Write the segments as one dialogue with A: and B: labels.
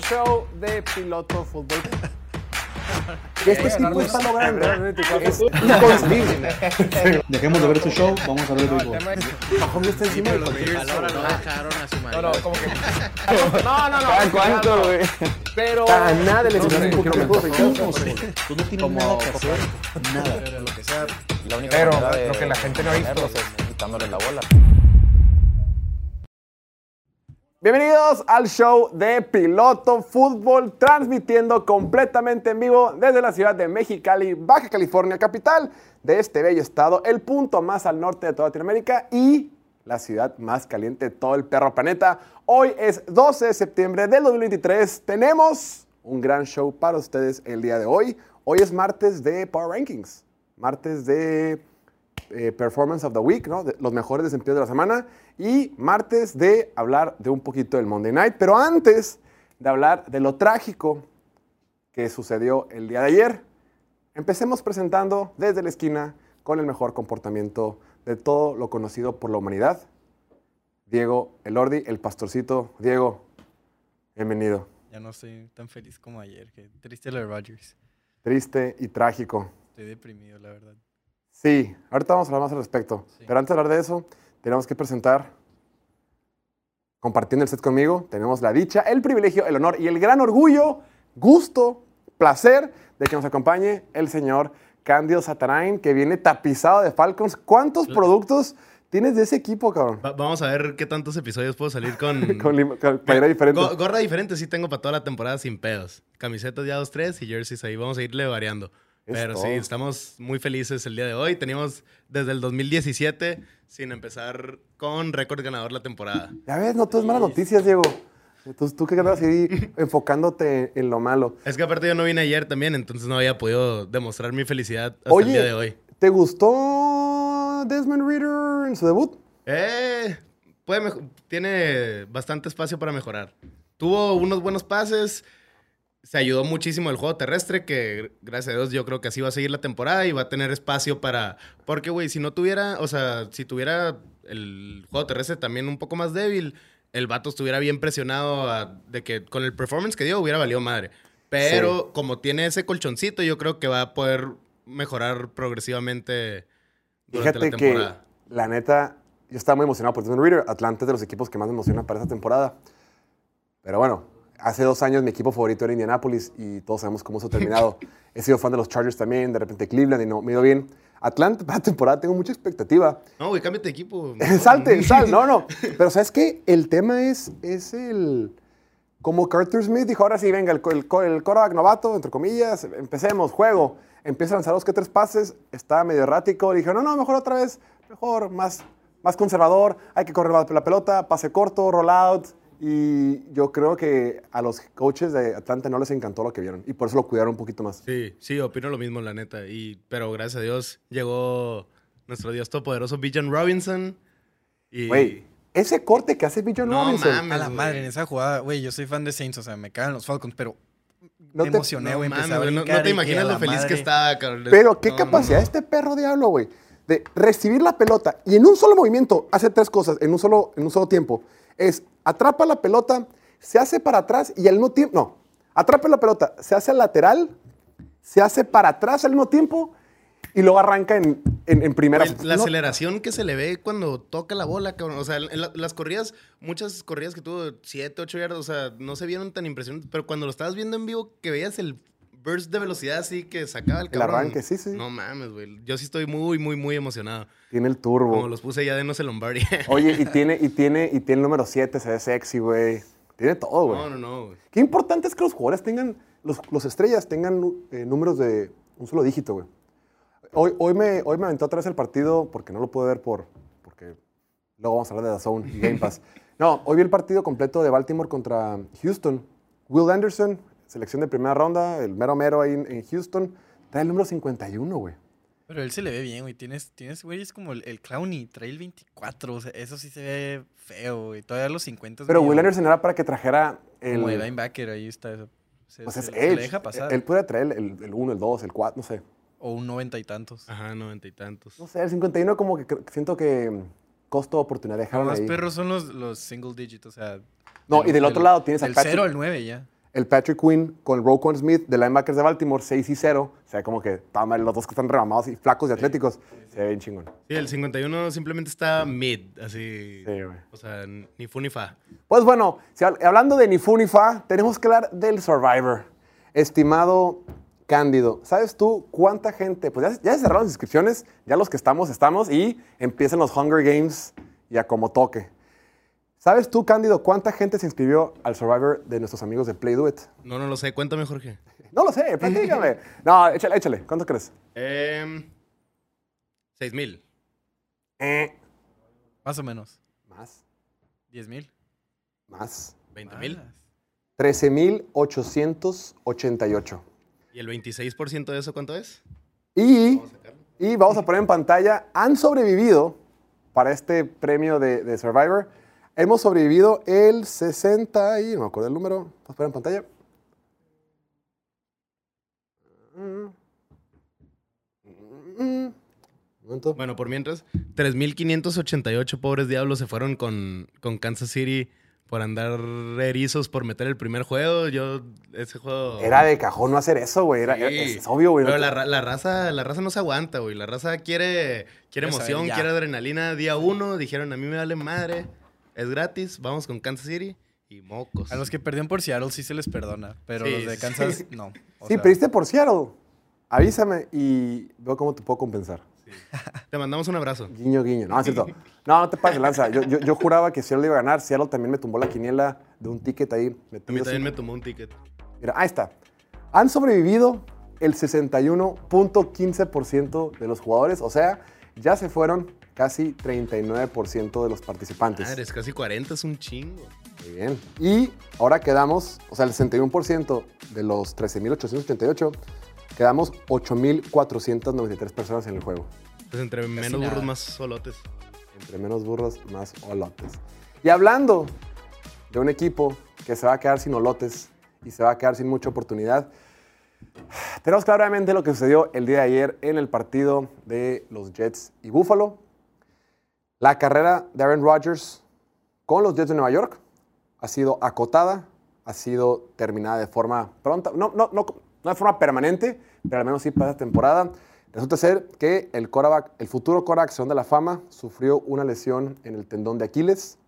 A: show de Piloto Fútbol.
B: Que este tipo está logrando es inconcebible. Dejemos de ver este show, vamos a ver el béisbol.
A: Mahomes está encima de
C: Los Bills ahora no dejaron a su
A: No, no,
C: marido.
A: como que. No, no, no.
D: ¿Cuánto, güey?
A: Pero.
B: A nada le
A: No sé,
B: un poquito
A: que-
B: Tú no no tienes nada que hacer. Nada.
D: Lo que sea. La única
A: Pero
D: manera de
A: lo que la gente no ha visto.
D: es quitándole la bola.
A: Bienvenidos al show de Piloto Fútbol, transmitiendo completamente en vivo desde la ciudad de Mexicali, Baja California, capital de este bello estado, el punto más al norte de toda Latinoamérica y la ciudad más caliente de todo el perro planeta. Hoy es 12 de septiembre del 2023. Tenemos un gran show para ustedes el día de hoy. Hoy es martes de Power Rankings, martes de eh, Performance of the Week, los mejores desempeños de la semana. Y martes de hablar de un poquito del Monday Night. Pero antes de hablar de lo trágico que sucedió el día de ayer, empecemos presentando desde la esquina con el mejor comportamiento de todo lo conocido por la humanidad. Diego Elordi, el pastorcito. Diego, bienvenido.
E: Ya no estoy tan feliz como ayer. Que triste lo de Rodgers.
A: Triste y trágico.
E: Estoy deprimido, la verdad.
A: Sí, ahorita vamos a hablar más al respecto.
E: Sí.
A: Pero antes de hablar de eso, tenemos que presentar, compartiendo el set conmigo, tenemos la dicha, el privilegio, el honor y el gran orgullo, gusto, placer de que nos acompañe el señor Candido Satarain, que viene tapizado de Falcons. ¿Cuántos productos tienes de ese equipo, cabrón?
F: Va- vamos a ver qué tantos episodios puedo salir con...
A: Con, con diferente.
F: Go- gorra diferente sí tengo para toda la temporada sin pedos. Camisetas ya dos, tres y jerseys ahí. Vamos a irle variando. Pero sí, estamos muy felices el día de hoy. Teníamos desde el 2017 sin empezar con récord ganador la temporada.
A: Ya ves, no todas malas noticias, Diego. Entonces, tú que andas ahí enfocándote en lo malo.
F: Es que aparte yo no vine ayer también, entonces no había podido demostrar mi felicidad hasta
A: Oye,
F: el día de hoy.
A: ¿te gustó Desmond Reader en su debut?
F: Eh, puede tiene bastante espacio para mejorar. Tuvo unos buenos pases. Se ayudó muchísimo el juego terrestre, que gracias a Dios yo creo que así va a seguir la temporada y va a tener espacio para... Porque, güey, si no tuviera, o sea, si tuviera el juego terrestre también un poco más débil, el vato estuviera bien presionado a- de que con el performance que dio hubiera valido madre. Pero como tiene ese colchoncito, yo creo que va a poder mejorar progresivamente durante
A: Fíjate
F: la
A: que,
F: temporada.
A: la neta, yo estaba muy emocionado por Desmond Reader. Atlanta es de los equipos que más me emociona para esta temporada. Pero bueno, hace dos años mi equipo favorito era Indianapolis y todos sabemos cómo eso ha terminado. He sido fan de los Chargers también, de repente Cleveland y no me ido bien. Atlanta para la temporada tengo mucha expectativa.
F: No, güey, cámbiate de equipo.
A: Salte, sal, no, no. Pero ¿sabes qué? El tema es, es el... Como Carter Smith dijo, ahora sí, venga, el, el, co- el quarterback novato, entre comillas, empecemos, juego. Empieza a lanzar dos que tres pases, está medio errático. Le dije, no, no, mejor otra vez, mejor, más, más conservador, hay que correr la pelota, pase corto, roll out. Y yo creo que a los coaches de Atlanta no les encantó lo que vieron y por eso lo cuidaron un poquito más.
F: Sí, sí, opino lo mismo, la neta. Y, pero gracias a Dios llegó nuestro Dios todopoderoso, Bijan Robinson. Y
A: Güey, ese corte que hace Bijan
F: No
A: Robinson.
F: mames.
E: A la madre, en esa jugada, güey, yo soy fan de Saints, o sea, me cagan los Falcons, pero
A: No
E: me
A: te-
E: emocioné,
F: no,
E: güey.
F: no,
E: brincar
F: no te imaginas lo feliz que estaba, cabrón.
A: Pero qué
F: No,
A: capacidad
F: no, no.
A: este perro diablo, güey, de recibir la pelota y en un solo movimiento hace tres cosas, en un solo, en un solo tiempo. Es atrapa la pelota, se hace para atrás y al mismo tiempo, no, atrapa la pelota, se hace al lateral, se hace para atrás al mismo tiempo y luego arranca en, en, en primera.
F: Güey, la
A: No,
F: aceleración que se le ve cuando toca la bola, cabrón. O sea, en la- las corridas, muchas corridas que tuvo 7, 8 yardas, o sea, no se vieron tan impresionantes. Pero cuando lo estabas viendo en vivo, que veías el burst de velocidad así que sacaba el
A: El
F: cabrón.
A: arranque, sí, sí.
F: No mames, güey. Yo sí estoy muy, muy, muy emocionado.
A: Tiene el turbo.
F: Como los puse ya de no se Lombardi.
A: Oye, y tiene, y tiene, y tiene el número 7, se ve sexy, güey. Tiene todo, güey.
F: no, no, no, güey.
A: Qué importante es que los jugadores tengan, los, los estrellas tengan eh, números de un solo dígito, güey. Hoy, hoy, me, hoy me aventé otra vez el partido porque no lo pude ver por, porque luego vamos a hablar de The Zone y Game Pass. No, hoy vi el partido completo de Baltimore contra Houston. Will Anderson, selección de primera ronda, el mero mero ahí en, en Houston, trae el número 51, güey.
E: Pero él se le ve bien, güey. Tienes, tienes, güey, es como el, el Clowny, trae el 24. O sea, eso sí se ve feo, güey. Todavía los 50 es
A: Pero Will Anderson era para que trajera el...
E: Como de linebacker, ahí está. eso. Se,
A: Pues
E: se-
A: es
E: se le
A: Edge.
E: deja pasar.
A: Él puede traer el, el 1, el 2, el 4, no sé.
E: O un noventa y tantos.
F: Ajá, noventa y tantos.
A: No sé, el 51 como que siento que mm, costo-oportunidad dejaron
E: Los
A: ahí.
E: perros son los, los single digit, o sea.
A: No, y del otro lado tienes a
E: Del
A: Patrick-
E: 0 al 9 ya.
A: El Patrick Quinn con Roquan Smith de linebackers de Baltimore, 6 y 0. O sea, como que mal los dos que están remamados y flacos y atléticos. Se ve bien chingón.
F: Sí, el 51 simplemente está mid, así.
A: Sí, güey.
F: O sea, ni fu ni fa.
A: Pues bueno, si hab- hablando de ni fu ni fa, tenemos que hablar del Survivor. Estimado Cándido, ¿sabes tú cuánta gente? Pues ya, ya se cerraron las inscripciones, ya los que estamos, estamos y empiezan los Hunger Games y a como toque. ¿Sabes tú, Cándido, cuánta gente se inscribió al Survivor de nuestros amigos de Play Do It?
F: No, no lo sé. Cuéntame, Jorge.
A: No lo sé, platícame. No, échale, échale. ¿Cuánto crees?
F: Eh, 6 mil.
A: Eh,
E: Más o menos.
A: más,
E: 10 mil.
A: más.
F: 20 mil.
A: 13,888.
F: ¿Y el 26% de eso cuánto es?
A: Y, y vamos a poner en pantalla, han sobrevivido para este premio de, de Survivor. Hemos sobrevivido el 60 y no me acuerdo el número. Vamos a poner en pantalla.
F: Bueno, por mientras, 3.588 pobres diablos se fueron con, con Kansas City por andar erizos por meter el primer juego. Yo, ese juego...
A: Era de cajón no hacer eso, güey. Era,
F: Sí.
A: es, es obvio, güey.
F: Pero
A: No
F: la,
A: te-
F: ra- la raza, la raza no se aguanta, güey. La raza quiere, quiere emoción, quiere adrenalina. Día uno dijeron, a mí me vale madre. Es gratis, vamos con Kansas City y mocos.
E: A los que perdieron por Seattle sí se les perdona, pero
F: Sí,
E: los de
F: sí.
E: Kansas no. O
A: sí,
E: sea,
A: pediste por Seattle. Avísame y veo cómo te puedo compensar.
F: Te mandamos un abrazo.
A: Guiño, guiño. No, es cierto. No, no te pases lanza. Yo, yo, yo juraba que Seattle iba a ganar. Seattle también me tumbó la quiniela de un ticket ahí.
F: A mí también me tomó un ticket.
A: Mira, ahí está. Han sobrevivido el 61.15% de los jugadores. O sea, ya se fueron casi 39% de los participantes.
F: Madre, es casi 40, es un chingo.
A: Muy bien. Y ahora quedamos, o sea, el 61% de los 13.888, quedamos 8.493 personas en el juego.
F: Pues entre menos
E: nada.
F: burros, más solotes.
A: Entre menos burros, más olotes. Y hablando de un equipo que se va a quedar sin olotes y se va a quedar sin mucha oportunidad, tenemos claramente lo que sucedió el día de ayer en el partido de los Jets y Buffalo. La carrera de Aaron Rodgers con los Jets de Nueva York ha sido acotada, ha sido terminada de forma pronta, no, no, no, no de forma permanente, pero al menos sí para esta temporada. Resulta ser que el, el futuro Salón de la Fama sufrió una lesión en el tendón de Aquiles,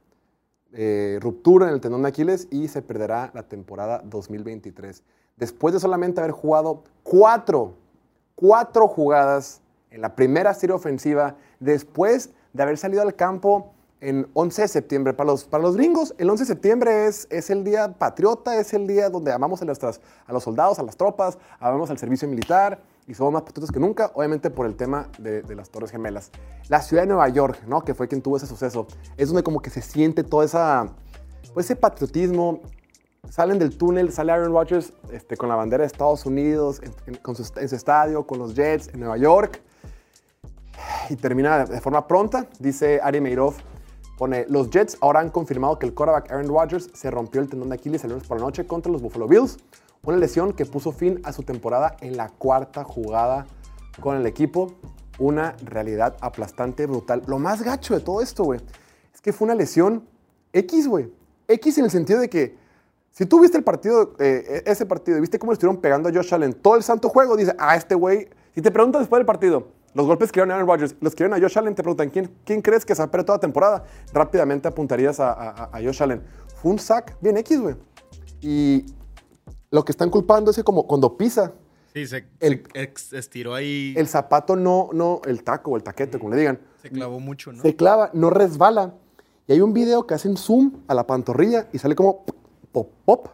A: eh, ruptura en el tendón de Aquiles y se perderá la temporada 2023. Después de solamente haber jugado cuatro, cuatro jugadas en la primera serie ofensiva, después de haber salido al campo en 11 de septiembre. Para los, para los gringos, el 11 de septiembre es, es el día patriota, es el día donde amamos a, nuestras- a los soldados, a las tropas, amamos al servicio militar y somos más patriotas que nunca, obviamente por el tema de, de las Torres Gemelas. La ciudad de Nueva York, ¿no? que fue quien tuvo ese suceso, es donde como que se siente toda esa, pues ese patriotismo, salen del túnel, sale Aaron Rodgers este, con la bandera de Estados Unidos, en, en- con su, en su estadio, con los Jets en Nueva York. Y termina de forma pronta, dice Ari Meirov. Pone, los Jets ahora han confirmado que el quarterback Aaron Rodgers se rompió el tendón de Aquiles el lunes por la noche contra los Buffalo Bills. Una lesión que puso fin a su temporada en la cuarta jugada con el equipo. Una realidad aplastante, brutal. Lo más gacho de todo esto, güey, es que fue una lesión X, güey. X en el sentido de que si tú viste el partido, eh, ese partido, y viste cómo le estuvieron pegando a Josh Allen todo el santo juego, dice, ah, este güey, si te preguntan después del partido, los golpes que dieron a Aaron Rodgers, los que dieron a Josh Allen, te preguntan, ¿quién, quién crees que se va a perder toda la temporada? Rápidamente apuntarías a, a- a Josh Allen. Fue un sack bien X, güey. Y lo que están culpando es que como cuando pisa,
F: Sí, se,
A: El-
F: se estiró ahí.
A: el zapato no, no, el taco o el taquete, como le digan,
E: Se clavó mucho, ¿no?
A: se clava, no resbala. Y hay un video que hacen zoom a la pantorrilla y sale como pop, pop.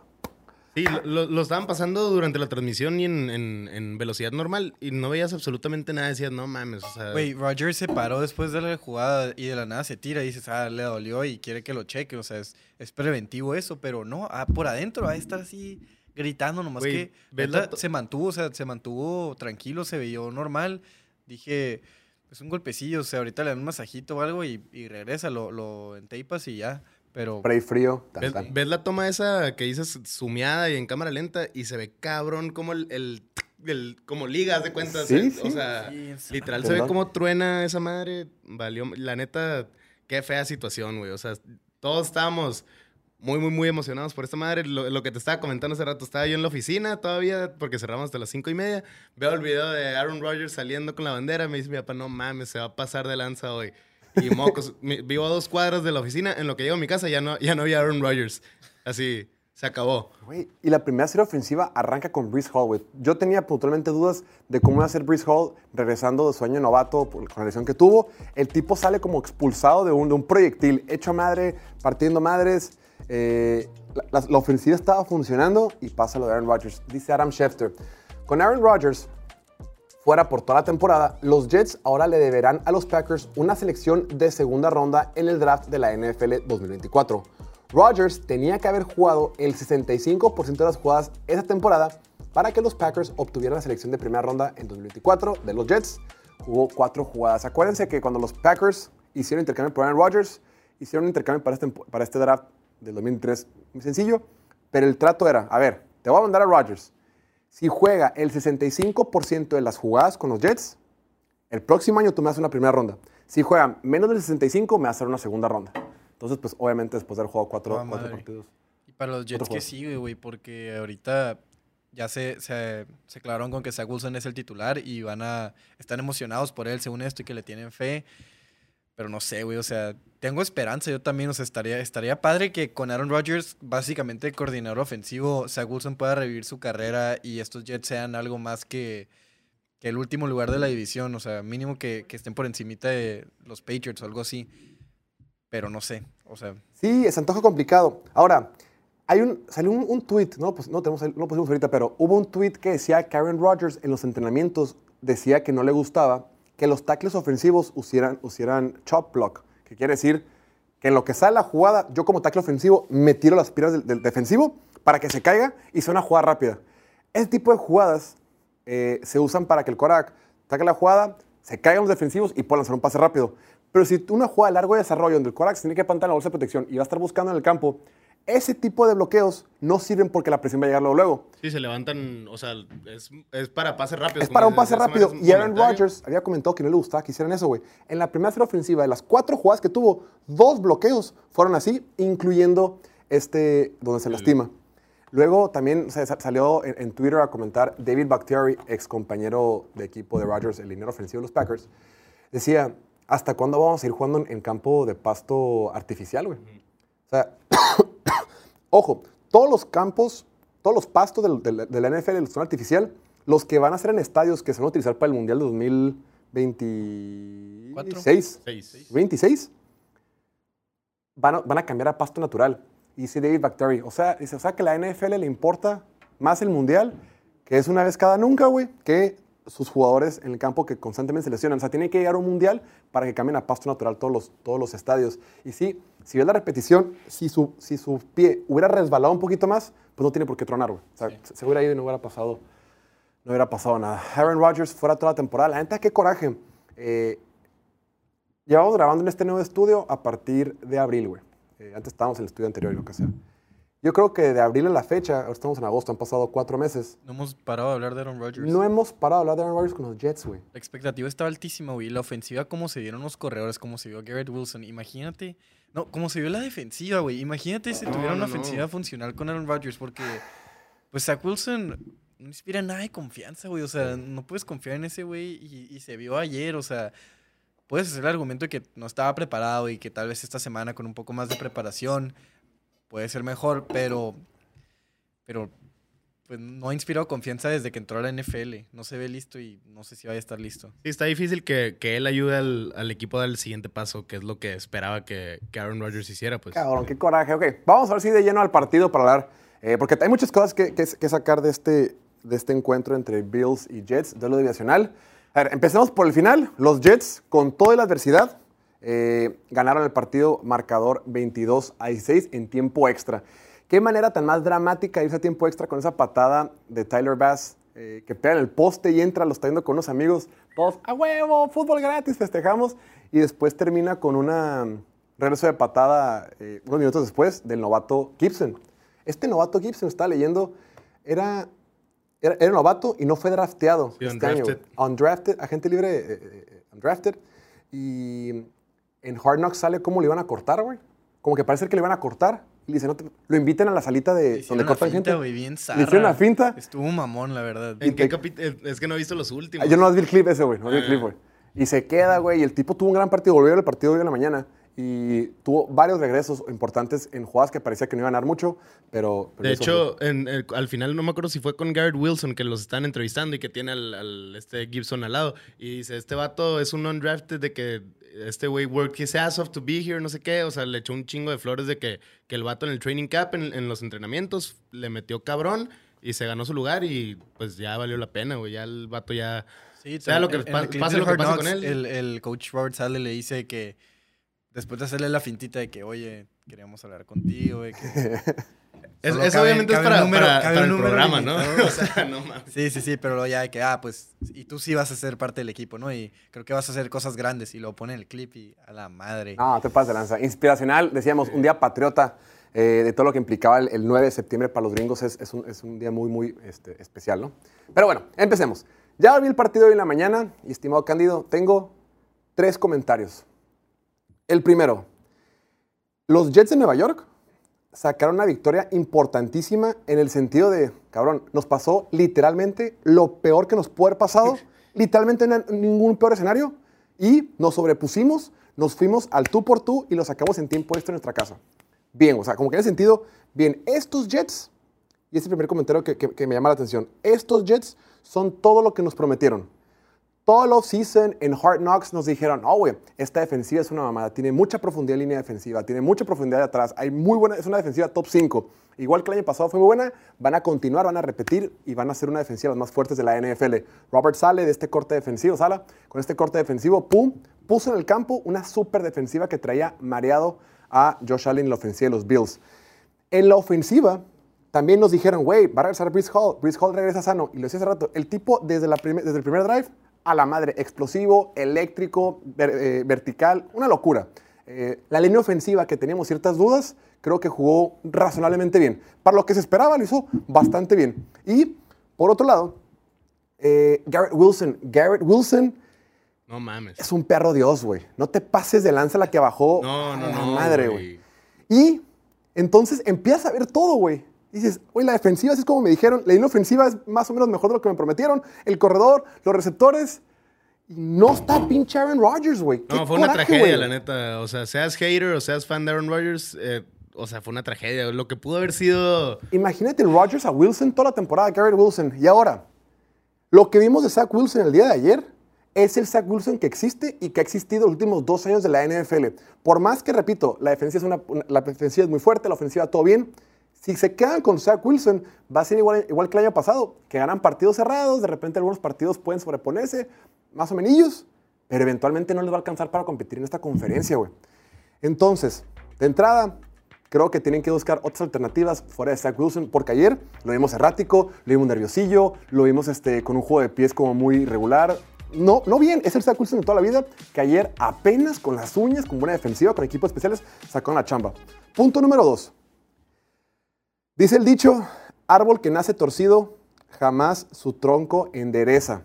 F: Sí, lo, lo- lo estaban pasando durante la transmisión y en, en- en velocidad normal y no veías absolutamente nada. Decías, no mames, o sea...
E: Güey, Roger se paró después de la jugada y de la nada se tira y dices, ah, le dolió y quiere que lo cheque. O sea, es, es preventivo eso, pero no, ah, por adentro va a estar así gritando, nomás
F: Güey,
E: que
F: la
E: se mantuvo, o sea, se mantuvo tranquilo, se veía normal. Dije, es un golpecillo, o sea, ahorita le dan un masajito o algo y, y regresa, lo, lo entapas y ya. Pero
A: Spray frío.
F: ¿Ves, ves la toma esa que dices sumeada y en cámara lenta y se ve cabrón como el... el- el- como ligas de cuentas.
A: Sí,
F: eh,
A: sí.
F: O sea,
E: Sí,
F: literal se ve como truena esa madre. Valió. La neta, qué fea situación, güey. O sea, todos estábamos muy, muy, muy emocionados por esta madre. Lo, lo que te estaba comentando hace rato, estaba yo en la oficina todavía, porque cerramos hasta las cinco y media. Veo el video de Aaron Rodgers saliendo con la bandera. Me dice mi papá, no mames, se va a pasar de lanza hoy. Y mocos, mi- vivo a dos cuadras de la oficina. En lo que llego a mi casa ya no, ya no había Aaron Rodgers. Así, se acabó.
A: Güey, y la primera serie ofensiva arranca con Brees Hall, güey. Yo tenía puntualmente dudas de cómo iba a ser Brees Hall regresando de su año novato por- con la lesión que tuvo. El tipo sale como expulsado de un, de un proyectil, hecho a madre, partiendo madres. Eh, la, ofensiva estaba funcionando y pasa lo de Aaron Rodgers. Dice Adam Schefter. Con Aaron Rodgers fuera por toda la temporada, los Jets ahora le deberán a los Packers una selección de segunda ronda en el draft de la NFL 2024. Rodgers tenía que haber jugado el 65% de las jugadas esa temporada para que los Packers obtuvieran la selección de primera ronda en 2024 de los Jets. Jugó cuatro jugadas. Acuérdense que cuando los Packers hicieron intercambio por Aaron Rodgers, hicieron intercambio para este, para este draft del 2023 muy sencillo, pero el trato era, a ver, te voy a mandar a Rodgers. Si juega el 65% de las jugadas con los Jets, el próximo año tú me haces una primera ronda. Si juega menos del 65, me vas a hacer una segunda ronda. Entonces, pues obviamente después de haber jugado cuatro,
E: Ah,
A: cuatro partidos.
E: Y para los Jets que
A: juego.
E: sigue, güey, porque ahorita ya se, se, se aclararon con que Zach Wilson es el titular y van a... Están emocionados por él, según esto, y que le tienen fe. Pero no sé, güey, o sea, tengo esperanza yo también, o estaría, estaría padre que con Aaron Rodgers, básicamente coordinador ofensivo, Zach Wilson pueda revivir su carrera y estos Jets sean algo más que, el último lugar de la división, o sea, mínimo que, estén por encimita de los Patriots o algo así. Pero no sé, o sea,
A: Sí, se antoja complicado. Ahora, hay un, salió un, tweet, no, pues no, tenemos, no pusimos ahorita, pero hubo un tweet que decía que Aaron Rodgers en los entrenamientos decía que no le gustaba que los tackles ofensivos usieran, usieran chop block, que quiere decir que en lo que sale la jugada, yo como tackle ofensivo me tiro las piernas del, defensivo para que se caiga y sea una jugada rápida. Ese tipo de jugadas eh, se usan para que el Korak saque la jugada, se caigan los defensivos y puedan hacer un pase rápido. Pero si una jugada de largo desarrollo donde el Korak se tiene que plantar en la bolsa de protección y va a estar buscando en el campo, ese tipo de bloqueos no sirven porque la presión va a llegar luego. luego.
F: Sí, se levantan, o sea, es, es para pases rápidos.
A: Es para un pase rápido. Y Aaron. Rodgers había comentado que no le gustaba que hicieran eso, güey. En la primera serie ofensiva, de las cuatro jugadas que tuvo, dos bloqueos fueron así, incluyendo este donde se lastima. Luego también o sea, sa- salió en, en Twitter a comentar David Bakhtiari, ex compañero de equipo de Rodgers, el liniero ofensivo de los Packers. Decía, ¿hasta cuándo vamos a ir jugando en, en campo de pasto artificial, güey? O sea, ojo, todos los campos, todos los pastos del, del, de la NFL son artificial, los que van a ser en estadios que se van a utilizar para el Mundial de 2026.
F: Seis.
A: 26 van a, van a cambiar a pasto natural. Y dice David Bakhtiari, o sea, dice, o sea que la NFL le importa más el mundial, que es una vez cada nunca, güey, que sus jugadores en el campo que constantemente se lesionan. O sea, tiene que llegar a un mundial para que cambien a pasto natural todos los, todos los estadios. Y sí, si ves la repetición, si su, si su pie hubiera resbalado un poquito más, pues no tiene por qué tronar, güey. O sea, se- se hubiera ido y no hubiera pasado, no hubiera pasado nada. Aaron Rodgers fuera toda la temporada. La neta, qué coraje. Eh, Llevamos grabando en este nuevo estudio a partir de abril, güey. Eh, antes estábamos en el estudio anterior y lo que sea. Yo creo que de abril a la fecha, ahora estamos en agosto, han pasado cuatro meses.
E: no hemos parado de hablar de Aaron Rodgers.
A: No hemos parado de hablar de Aaron Rodgers con los Jets, güey.
E: La expectativa estaba altísima, güey. La ofensiva, cómo se vieron los corredores, cómo se vio Garrett Wilson. Imagínate. No, cómo se vio la defensiva, güey. Imagínate si
F: No,
E: tuviera una
F: no.
E: ofensiva funcional con Aaron Rodgers, porque. Pues Zach Wilson no inspira nada de confianza, güey. O sea, no puedes confiar en ese güey. Y, y se vio ayer, o sea. Puedes hacer el argumento de que no estaba preparado y que tal vez esta semana con un poco más de preparación puede ser mejor, pero. Pero. Pues no ha inspirado confianza desde que entró a la NFL. No se ve listo y no sé si vaya a estar listo.
F: Sí, está difícil que, que él ayude al, al equipo a dar el siguiente paso, que es lo que esperaba que, que Aaron Rodgers hiciera, pues.
A: Cabrón, qué coraje. Ok, vamos a ver si de lleno al partido para hablar. eh, porque hay muchas cosas que, que- que sacar de este, de este encuentro entre Bills y Jets, duelo divisional. A ver, empecemos por el final. Los Jets, con toda la adversidad, eh, ganaron el partido marcador 22 a 16 en tiempo extra. Qué manera tan más dramática irse a tiempo extra con esa patada de Tyler Bass eh, que pega en el poste y entra, lo está viendo con unos amigos, todos a huevo, fútbol gratis, festejamos. Y después termina con una mm, regreso de patada eh, unos minutos después del novato Gibson. Este novato Gibson, estaba leyendo, era, era, era novato y no fue drafteado.
F: Sí,
A: este año,
F: undrafted.
A: Undrafted, agente libre, eh, undrafted. Y en Hard Knocks sale cómo le iban a cortar, güey. Como que parece que le iban a cortar Y le dice, no te- lo invitan a la salita de donde cortan
E: finta,
A: gente.
E: güey, bien
A: Le hicieron una finta.
E: Estuvo mamón, la verdad.
F: ¿En qué
A: te-
F: capítulo? Es que no he visto los últimos.
A: Yo no vi el clip ese, güey. No vi el
F: Ah.
A: clip, güey. Y se queda, güey. Y el tipo tuvo un gran partido. Volvió al partido hoy en la mañana. Y tuvo varios regresos importantes en jugadas que parecía que no iban a ganar mucho. Pero. pero
F: De hecho, en- el- al final no me acuerdo si fue con Garrett Wilson que los están entrevistando y que tiene al, al- este Gibson al lado. Y dice, este vato es un undrafted de que este güey worked his ass off to be here, no sé qué. O sea, le echó un chingo de flores de que, que el vato en el training camp, en, en los entrenamientos, le metió cabrón y se ganó su lugar y pues ya valió la pena, güey. Ya el vato ya...
E: Sí,
F: sea lo que pase lo que pase con él.
E: El, el coach Robert sale y le dice que después de hacerle la fintita de que, oye, queríamos hablar contigo, que
F: Es, eso
E: cabe-
F: obviamente es
E: cabe
F: para,
E: número-
F: para- para el
E: número
F: programa, ¿no?
E: limitado.
F: o sea, no mames.
E: Sí, sí, sí, pero luego ya de que, ah, pues, y tú sí vas a ser parte del equipo, ¿no? Y creo que vas a hacer cosas grandes. Y lo pone en el clip y a la madre.
A: No, te pasas de lanza. Inspiracional, decíamos, un día patriota eh, de todo lo que implicaba el, el 9 de septiembre para los gringos. Es, es un, es un día muy, muy este, especial, ¿no? Pero bueno, empecemos. Ya vi el partido hoy en la mañana y, estimado Cándido, tengo tres comentarios. El primero, los Jets de Nueva York sacaron una victoria importantísima en el sentido de, cabrón, nos pasó literalmente lo peor que nos puede haber pasado, literalmente en ningún peor escenario, y nos sobrepusimos, nos fuimos al tú por tú y lo sacamos en tiempo extra en nuestra casa. Bien, o sea, como que en ese sentido, bien, estos Jets, y este es el primer comentario que, que- que me llama la atención, estos Jets son todo lo que nos prometieron. Todo el offseason en Hard Knocks nos dijeron, no, güey, esta defensiva es una mamada, tiene mucha profundidad en línea defensiva, tiene mucha profundidad de atrás, hay muy buena, es una defensiva top 5. Igual que el año pasado fue muy buena, van a continuar, van a repetir y van a ser una defensiva las más fuertes de la NFL. Robert sale de este corte defensivo, Sala, con este corte defensivo, pum, puso en el campo una super defensiva que traía mareado a Josh Allen en la ofensiva de los Bills. En la ofensiva, también nos dijeron, güey, va a regresar Brees Hall. Brees Hall regresa sano. Y lo decía hace rato, el tipo desde, la desde el primer drive a la madre, explosivo, eléctrico, ver- eh, vertical, una locura. Eh, la línea ofensiva que teníamos ciertas dudas, creo que jugó razonablemente bien. Para lo que se esperaba, lo hizo bastante bien. Y, por otro lado, eh, Garrett Wilson. Garrett Wilson
F: No mames.
A: es un perro Dios, güey. No te pases de lanza la que bajó.
F: No, no,
A: a la
F: no.
A: madre, güey. Y entonces empiezas a ver todo, güey. Dices, güey, la defensiva así es como me dijeron. La línea ofensiva es más o menos mejor de lo que me prometieron. El corredor, los receptores. Y no está pinche Aaron Rodgers, güey.
F: No, fue una tragedia, la neta. O sea, seas hater o seas fan de Aaron Rodgers, eh, o sea, fue una tragedia. Lo que pudo haber sido.
A: Imagínate el Rodgers a Wilson toda la temporada, Garrett Wilson. Y ahora, lo que vimos de Zach Wilson el día de ayer es el Zach Wilson que existe y que ha existido los últimos dos años de la NFL. Por más que, repito, la defensiva es, una- la defensiva es muy fuerte, la ofensiva todo bien. Si se quedan con Zach Wilson, va a ser igual, igual que el año pasado, que ganan partidos cerrados, de repente algunos partidos pueden sobreponerse, más o menos, pero eventualmente no les va a alcanzar para competir en esta conferencia, güey. Entonces, de entrada, creo que tienen que buscar otras alternativas fuera de Zach Wilson, porque ayer lo vimos errático, lo vimos nerviosillo, lo vimos este, con un juego de pies como muy irregular. No, no bien, es el Zach Wilson de toda la vida, que ayer apenas con las uñas, con buena defensiva, con equipos especiales, sacaron la chamba. Punto número dos. Dice el dicho, árbol que nace torcido, jamás su tronco endereza.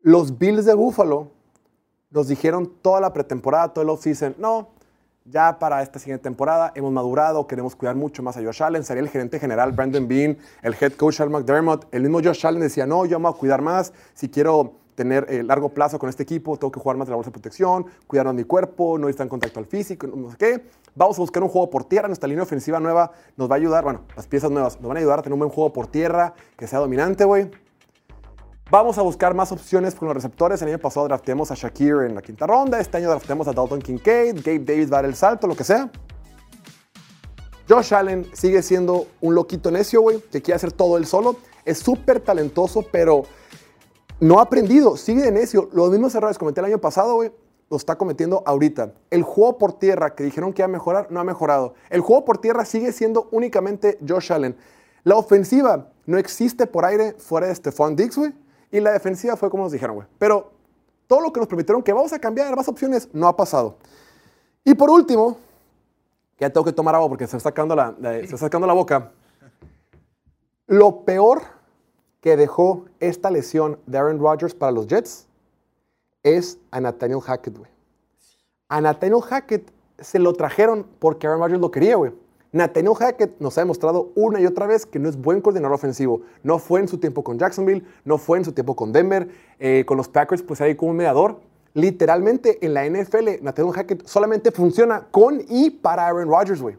A: Los Bills de Buffalo nos dijeron toda la pretemporada, todo el offseason, no, ya para esta siguiente temporada hemos madurado, queremos cuidar mucho más a Josh Allen. Sería el gerente general Brandon Bean, el head coach Al McDermott. El mismo Josh Allen decía, no, yo me voy a cuidar más. Si quiero tener eh, largo plazo con este equipo, tengo que jugar más de la bolsa de protección, cuidar más mi cuerpo, no estar en contacto al físico, no sé qué. Vamos a buscar un juego por tierra. Nuestra línea ofensiva nueva nos va a ayudar, bueno, las piezas nuevas nos van a ayudar a tener un buen juego por tierra, que sea dominante, güey. Vamos a buscar más opciones con los receptores. El año pasado drafteamos a Shakir en la quinta ronda. Este año drafteamos a Dalton Kincaid. Gabe Davis va a dar el salto, lo que sea. Josh Allen sigue siendo un loquito necio, güey, que quiere hacer todo él solo. Es súper talentoso, pero no ha aprendido. Sigue de necio. Los mismos errores que cometí el año pasado, güey, los está cometiendo ahorita. El juego por tierra que dijeron que iba a mejorar, no ha mejorado. El juego por tierra sigue siendo únicamente Josh Allen. La ofensiva no existe por aire fuera de Stephon Diggs, güey. Y la defensiva fue como nos dijeron, güey. Pero todo lo que nos prometieron que vamos a cambiar, más opciones, no ha pasado. Y por último, ya tengo que tomar agua porque se está sacando la, la- se está sacando la boca. Lo peor que dejó esta lesión de Aaron Rodgers para los Jets es a Nathaniel Hackett, güey. A Nathaniel Hackett se lo trajeron porque Aaron Rodgers lo quería, güey. Nathaniel Hackett nos ha demostrado una y otra vez que no es buen coordinador ofensivo. No fue en su tiempo con Jacksonville, no fue en su tiempo con Denver, eh, con los Packers, pues ahí como un mediador. Literalmente en la NFL, Nathaniel Hackett solamente funciona con y para Aaron Rodgers, güey.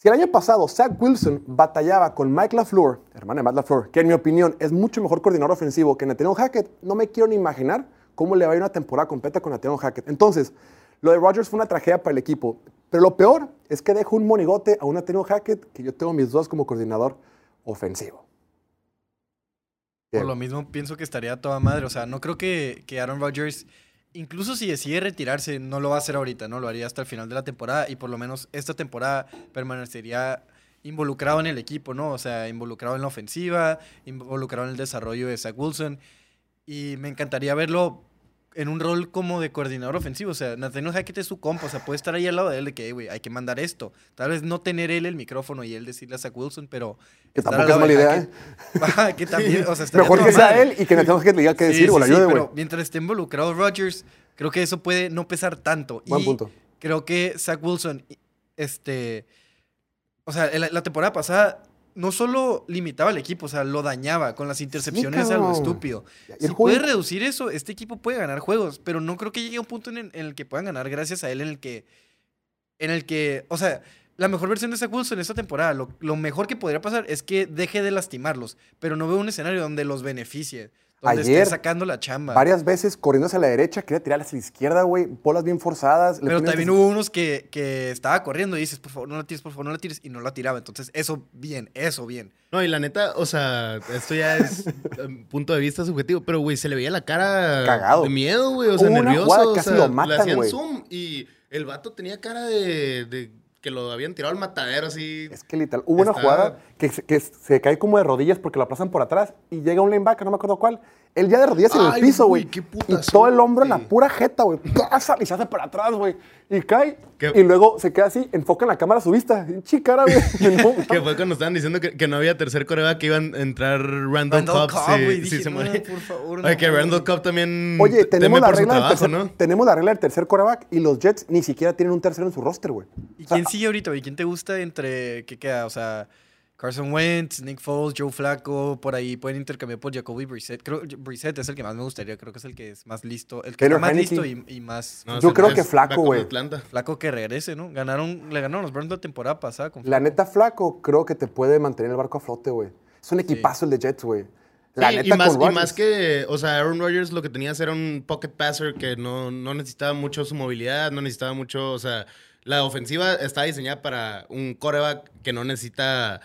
A: Si el año pasado Zach Wilson batallaba con Mike LaFleur, hermana de Matt LaFleur, que en mi opinión es mucho mejor coordinador ofensivo que Nathaniel Hackett, no me quiero ni imaginar cómo le va a ir una temporada completa con Nathaniel Hackett. Entonces, lo de Rodgers fue una tragedia para el equipo. Pero lo peor es que dejo un monigote a un Nathaniel Hackett que yo tengo mis dudas como coordinador ofensivo.
E: Por lo mismo pienso que estaría toda madre. O sea, no creo que, que Aaron Rodgers, incluso si decide retirarse, no lo va a hacer ahorita, ¿no? Lo haría hasta el final de la temporada y por lo menos esta temporada permanecería involucrado en el equipo, ¿no? O sea, involucrado en la ofensiva, involucrado en el desarrollo de Zach Wilson. Y me encantaría verlo en un rol como de coordinador ofensivo. O sea, Nathaniel Hackett es su compa. O sea, puede estar ahí al lado de él de que, güey, hay que mandar esto. Tal vez no tener él el micrófono y él decirle a Zach Wilson, pero.
A: Que tampoco es mala
E: de
A: idea,
E: Hackett. Ajá, que también, o sea, estaría
A: Mejor que sea él y que Nathaniel Hackett le diga qué
E: Sí,
A: decir
E: sí,
A: o
E: sí,
A: ayude, güey.
E: pero mientras esté involucrado Rodgers, creo que eso puede no pesar tanto.
A: Buen
E: y
A: punto.
E: creo que Zach Wilson, este, o sea, la, la temporada pasada no solo limitaba al equipo, o sea, lo dañaba con las intercepciones a lo
A: cabrón.
E: estúpido. Si
A: juego-
E: puede reducir eso, este equipo puede ganar juegos, pero no creo que llegue a un punto en el, en el que puedan ganar gracias a él, en el que, en el que, o sea, la mejor versión de Zach Wilson esta temporada, lo, lo mejor que podría pasar es que deje de lastimarlos, pero no veo un escenario donde los beneficie, donde
A: Ayer,
E: esté sacando la chamba.
A: Varias veces corriendo hacia la derecha, quería tirarlas hacia la izquierda, güey. Bolas bien forzadas.
E: Pero también hubo unos que, que estaba corriendo y dices, por favor, no la tires, por favor, no la tires, y no la tiraba. Entonces, eso bien, eso bien.
F: No, y la neta, o sea, esto ya es um, punto de vista subjetivo, pero güey, se le veía la cara
A: Cagado.
F: de miedo, güey, o sea,
A: una
F: nervioso.
A: jugada
F: o
A: casi
F: sea,
A: lo matan,
F: le hacían
A: güey.
F: zoom y el vato tenía cara de, de que lo habían tirado al matadero así.
A: Es que literal, hubo una jugada que, se- que se cae como de rodillas porque lo aplazan por atrás y llega un linebacker, no me acuerdo cuál. Él ya de rodillas en el
F: Ay,
A: piso,
F: güey,
A: Y todo el hombro en la pura jeta, güey. Pasa Y se hace para atrás, güey. Y cae.
F: ¿Qué?
A: Y luego se queda así, enfoca en la cámara su vista. Chicara, güey. No,
F: Que fue cuando estaban diciendo que, que no había tercer coreback que iban a entrar Randall,
E: Randall
F: Cobb. Si- se
E: no,
F: muere.
E: por favor,
F: Oye,
E: no,
F: que
E: güey.
F: Randall Cobb también
A: Oye,
F: te-
A: tenemos la, regla del
F: trabajo,
A: tercer,
F: ¿no?
A: tenemos la regla del tercer coreback y los Jets ni siquiera tienen un tercero en su roster, güey.
E: ¿Y
A: O sea,
E: quién sigue ahorita, güey? ¿Quién te gusta entre, qué queda? O sea, Carson Wentz, Nick Foles, Joe Flacco, por ahí pueden intercambiar por Jacoby Brissett. Creo que Brissett es el que más me gustaría, creo que es el que es más listo, el que
A: Taylor
E: está más listo y, y más
F: No,
A: Yo creo que Flaco, güey.
E: Flaco que regrese, ¿no? Ganaron, le ganaron los Browns la temporada pasada con
A: La neta, flaco, creo que te puede mantener el barco a flote, güey. Es un equipazo el de Jets, güey. La
F: Sí,
A: neta,
F: y, más,
A: con
F: y más que, o sea, Aaron Rodgers lo que tenía era un pocket passer que no, no necesitaba mucho su movilidad, no necesitaba mucho, o sea, la ofensiva está diseñada para un coreback que no necesita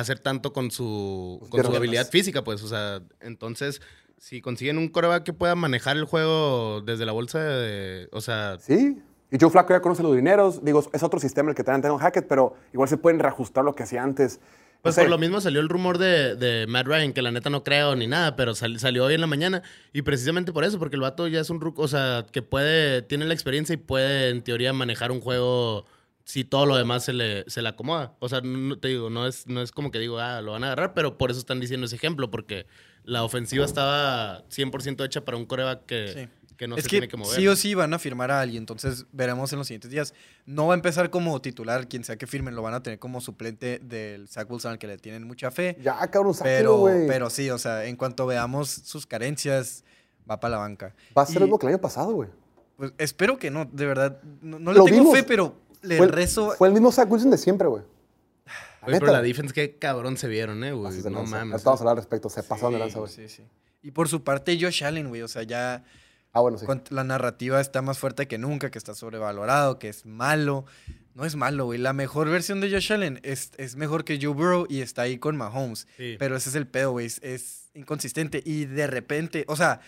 F: hacer tanto con su, con su habilidad física, pues, o sea, entonces, si consiguen un coreback que pueda manejar el juego desde la bolsa de, o sea,
A: Sí. Y Joe Flaco ya conoce los dineros. Digo, es otro sistema el que traen Antonio Hackett, pero igual se pueden reajustar lo que hacía antes. No
F: Pues
A: sé.
F: por lo mismo salió el rumor de, de Matt Ryan, que la neta no creo ni nada, pero sal- salió hoy en la mañana. Y precisamente por eso, porque el vato ya es un ruco, o sea, que puede, tiene la experiencia y puede en teoría manejar un juego si todo lo demás se le, se le acomoda. O sea, no, te digo, no es, no es como que digo, ah, lo van a agarrar, pero por eso están diciendo ese ejemplo, porque la ofensiva estaba 100% hecha para un coreback que,
E: Sí.
F: que no
E: es
F: se
E: que
F: tiene que mover.
E: sí o sí van a firmar a alguien, entonces veremos en los siguientes días. No va a empezar como titular, quien sea que firmen, lo van a tener como suplente del Zach Wilson al que le tienen mucha fe.
A: Ya, cabrón, sáquelo,
E: Pero, pero sí, o sea, en cuanto veamos sus carencias, va para la banca.
A: Va a ser
E: Y,
A: lo mismo que el año pasado, güey.
E: pues, espero que no, de verdad. No, no le
A: Lo
E: tengo
A: vimos.
E: fe, pero le
A: Fue,
E: rezo.
A: fue el mismo Zach Wilson de siempre, güey.
F: Oye, pero la defense, qué cabrón se vieron, eh, güey. No mames.
A: Vamos a hablar al respecto. Se pasó de lanza, güey.
E: sí, sí. Y por su parte, Josh Allen, güey, o sea, ya
A: Ah, bueno, sí.
E: la narrativa está más fuerte que nunca, que está sobrevalorado, que es malo. No es malo, güey. La mejor versión de Josh Allen es, es mejor que Joe Burrow y está ahí con Mahomes.
F: Sí.
E: Pero ese es el pedo, güey. Es, es inconsistente. Y de repente, o sea,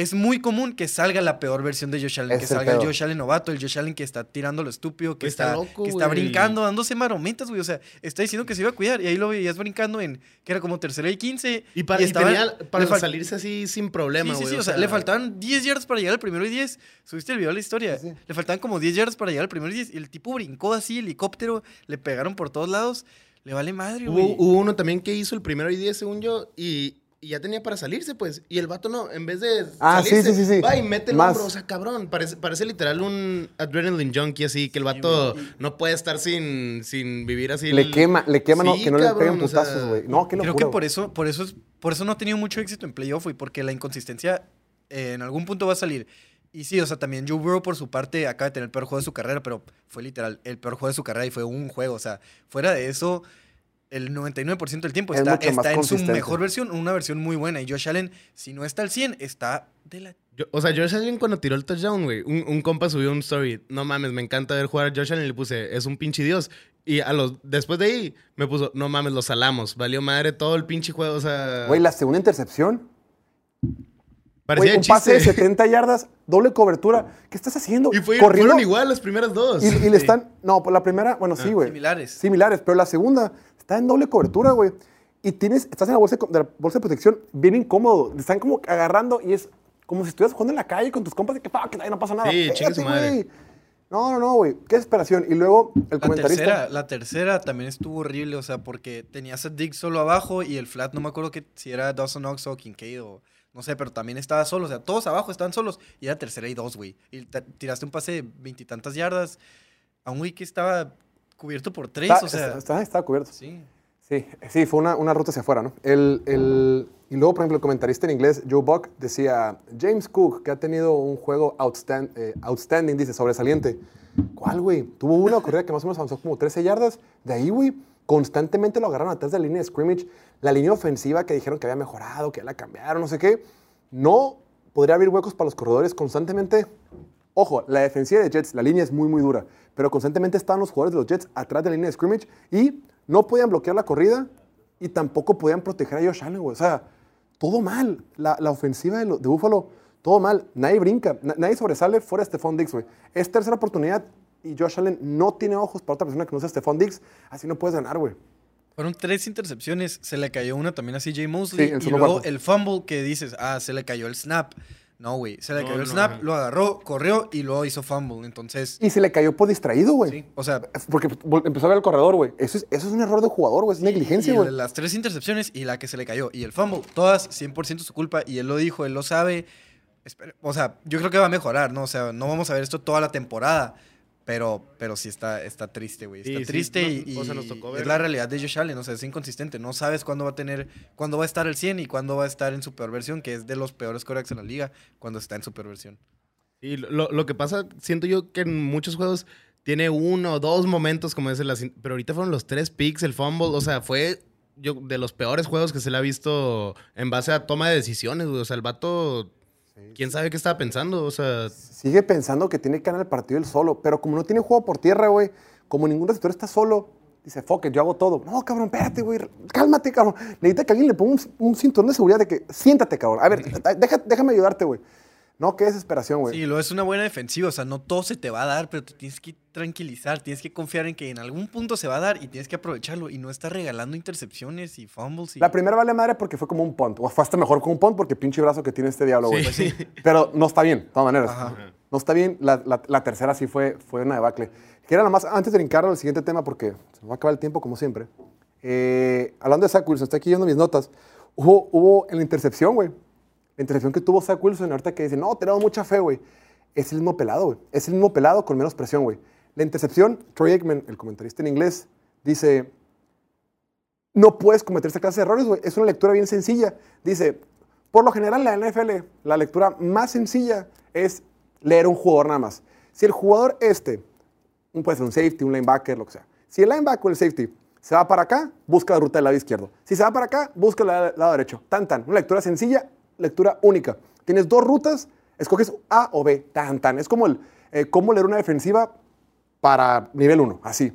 E: es muy común que salga la peor versión de Josh Allen. Que
A: el
E: salga el. Josh Allen novato, el Josh Allen que está tirando lo estúpido, que,
F: Güey, está
E: está,
F: loco,
E: que está
F: güey.
E: brincando, dándose marometas, güey. O sea, está diciendo que se iba a cuidar. Y ahí lo veías brincando en que era como tercera y 15.
F: Y para, y
E: estaba-
F: tenía para salirse así sin problema,
E: Sí, sí,
F: güey.
E: sí. O sea, le faltaban 10 yardas para llegar al primero y 10. Subiste el video de la historia.
A: Sí, sí.
E: Le faltaban como 10 yardas para llegar al primero y 10. Y el tipo brincó así, helicóptero, le pegaron por todos lados. Le vale madre,
F: Hubo,
E: güey.
F: hubo uno también que hizo el primero y 10, según yo, y y ya tenía para salirse, pues. Y el vato no, en vez de
A: Ah, sí,
F: salirse,
A: sí, sí, sí.
F: va y mete el
A: Más.
F: hombro. O sea, cabrón, parece, parece literal un adrenaline junkie así, que el vato no puede estar sin, sin vivir así.
A: Le
F: el-
A: quema, le quema no- que no le
F: cabrón,
A: peguen
F: o sea,
A: putazos, güey. No, qué locura.
E: Creo que por eso, por eso, es- por eso no ha tenido mucho éxito en playoff, güey, porque la inconsistencia eh, en algún punto va a salir. Y sí, o sea, también Joe Burrow por su parte acaba de tener el peor juego de su carrera, pero fue literal el peor juego de su carrera y fue un juego. O sea, fuera de eso, el 99% del tiempo
A: Es
E: está, está en su mejor versión, una versión muy buena. Y Josh Allen, si no está al 100, está de la...
F: Yo- o sea, Josh Allen cuando tiró el touchdown, güey, un, un compa subió un story. No mames, me encanta ver jugar a Josh Allen y le puse, es un pinche dios. Y a los, después de ahí me puso, no mames, lo salamos. Valió madre todo el pinche juego, o sea...
A: Güey, la segunda intercepción.
F: parecía
A: Güey, un
F: chiste.
A: pase de 70 yardas, doble cobertura. ¿Qué estás haciendo?
F: Y fue-
A: Corriendo.
F: fueron igual las primeras dos.
A: Y, y le están. No, pues la primera, bueno, sí, güey.
E: Similares.
A: Similares, pero la segunda está en doble cobertura, güey. Y tienes, estás en la bolsa de, la bolsa de protección bien incómodo. Te están como agarrando y es como si estuvieras jugando en la calle con tus compas y que, "Fuck, que no pasa nada.
F: Sí, chingue su madre.
A: güey. No, no, no, güey. Qué desesperación. Y luego el
E: La
A: comentarista.
E: tercera, la tercera también estuvo horrible, o sea, porque tenías a Dick solo abajo y el flat, no me acuerdo que, si era Dawson Knox o Kincaid o no sé, pero también estaba solo, o sea, todos abajo estaban solos y era tercera y dos, güey. Y tiraste un pase de veintitantas yardas a un güey que estaba cubierto por tres,
A: Está,
E: o sea,
A: está, está- está cubierto.
E: sí.
A: Sí, sí, fue una, una ruta hacia afuera, ¿no? El, el- y luego, por ejemplo, el comentarista en inglés, Joe Buck, decía, James Cook, que ha tenido un juego outstand- eh, outstanding, dice, sobresaliente. ¿Cuál, güey? Tuvo una corrida que más o menos avanzó como 13 yardas. De ahí, güey, constantemente lo agarraron atrás de la línea de scrimmage. La línea ofensiva que dijeron que había mejorado, que ya la cambiaron, no sé qué. No podría abrir huecos para los corredores constantemente. Ojo, la defensiva de Jets, la línea es muy, muy dura, pero constantemente estaban los jugadores de los Jets atrás de la línea de scrimmage y no podían bloquear la corrida y tampoco podían proteger a Josh Allen, güey. O sea, todo mal. La, la ofensiva de, lo- de Buffalo, todo mal. Nadie brinca, na- nadie sobresale fuera de Stephon Diggs, güey. Es tercera oportunidad y Josh Allen no tiene ojos para otra persona que no sea Stephon Diggs. Así no puedes ganar, güey.
E: Fueron tres intercepciones, se le cayó una también a CJ Mosley
A: Sí,
E: y luego
A: cuarto.
E: el fumble que dices, ah, se le cayó el snap. No, güey, se le
F: No,
E: cayó el
F: no,
E: snap,
F: no.
E: lo agarró, corrió y luego hizo fumble. Entonces,
A: Y se le cayó por distraído, güey.
E: sí, o sea,
A: Porque empezó a ver el corredor, güey. Eso es, eso es un error de jugador, güey. Es negligencia, güey.
E: las tres intercepciones y la que se le cayó y el fumble, todas 100% su culpa y él lo dijo, él lo sabe. Espera- O sea, yo creo que va a mejorar, ¿no? O sea, no vamos a ver esto toda la temporada, pero, pero sí está, está triste, güey. Está
F: Sí,
E: triste y,
F: o sea,
E: y
F: nos tocó
E: es la realidad de Josh Allen, o sea, es inconsistente. No sabes cuándo va a tener, cuándo va a estar al 100 y cuándo va a estar en su peor versión, que es de los peores corebacks en la liga, cuando está en su peor versión.
F: Y lo, lo que pasa, siento yo que en muchos juegos tiene uno o dos momentos, como dice las. Pero ahorita fueron los tres picks, el fumble. O sea, fue yo, de los peores juegos que se le ha visto en base a toma de decisiones, güey. O sea, el vato. ¿Quién sabe qué estaba pensando? O sea,
A: Sigue pensando que tiene que ganar el partido él solo, pero como no tiene juego por tierra, güey, como ningún receptor está solo, dice, fuck it, yo hago todo. No, cabrón, espérate, güey, cálmate, cabrón. Necesita que alguien le ponga un, un cinturón de seguridad de que, siéntate, cabrón. A ver, deja- déjame ayudarte, güey. No, qué desesperación, güey.
E: Sí, lo es una buena defensiva, o sea, no todo se te va a dar, pero te tienes que tranquilizar, tienes que confiar en que en algún punto se va a dar y tienes que aprovecharlo y no estar regalando intercepciones y fumbles. Y...
A: La primera vale madre porque fue como un punt. O fue hasta mejor con un punt porque pinche brazo que tiene este diablo, güey.
F: Sí.
A: Pero no está bien, de todas maneras.
E: Ajá.
A: No está bien. La, la- la tercera sí fue, fue una debacle. Quiero nada más, antes de brincar al siguiente tema, porque se nos va a acabar el tiempo como siempre. Eh, hablando de Zach Wilson, estoy aquí viendo mis notas. Hubo, hubo en la intercepción, güey. La intercepción que tuvo Zach Wilson, ahorita que dice, no, tenemos mucha fe, güey. Es el mismo pelado, güey. Es el mismo pelado con menos presión, güey. La intercepción, Troy Aikman, el comentarista en inglés, dice, no puedes cometer esa clase de errores, güey. Es una lectura bien sencilla. Dice, por lo general en la NFL, la lectura más sencilla es leer un jugador nada más. Si el jugador este, un- puede ser un safety, un linebacker, lo que sea. Si el linebacker o el safety se va para acá, busca la ruta del lado izquierdo. Si se va para acá, busca el lado derecho. Tan, tan. Una lectura sencilla, lectura única. Tienes dos rutas, escoges A o B. Tan, tan. Es como el, eh, cómo leer una defensiva para nivel 1, así.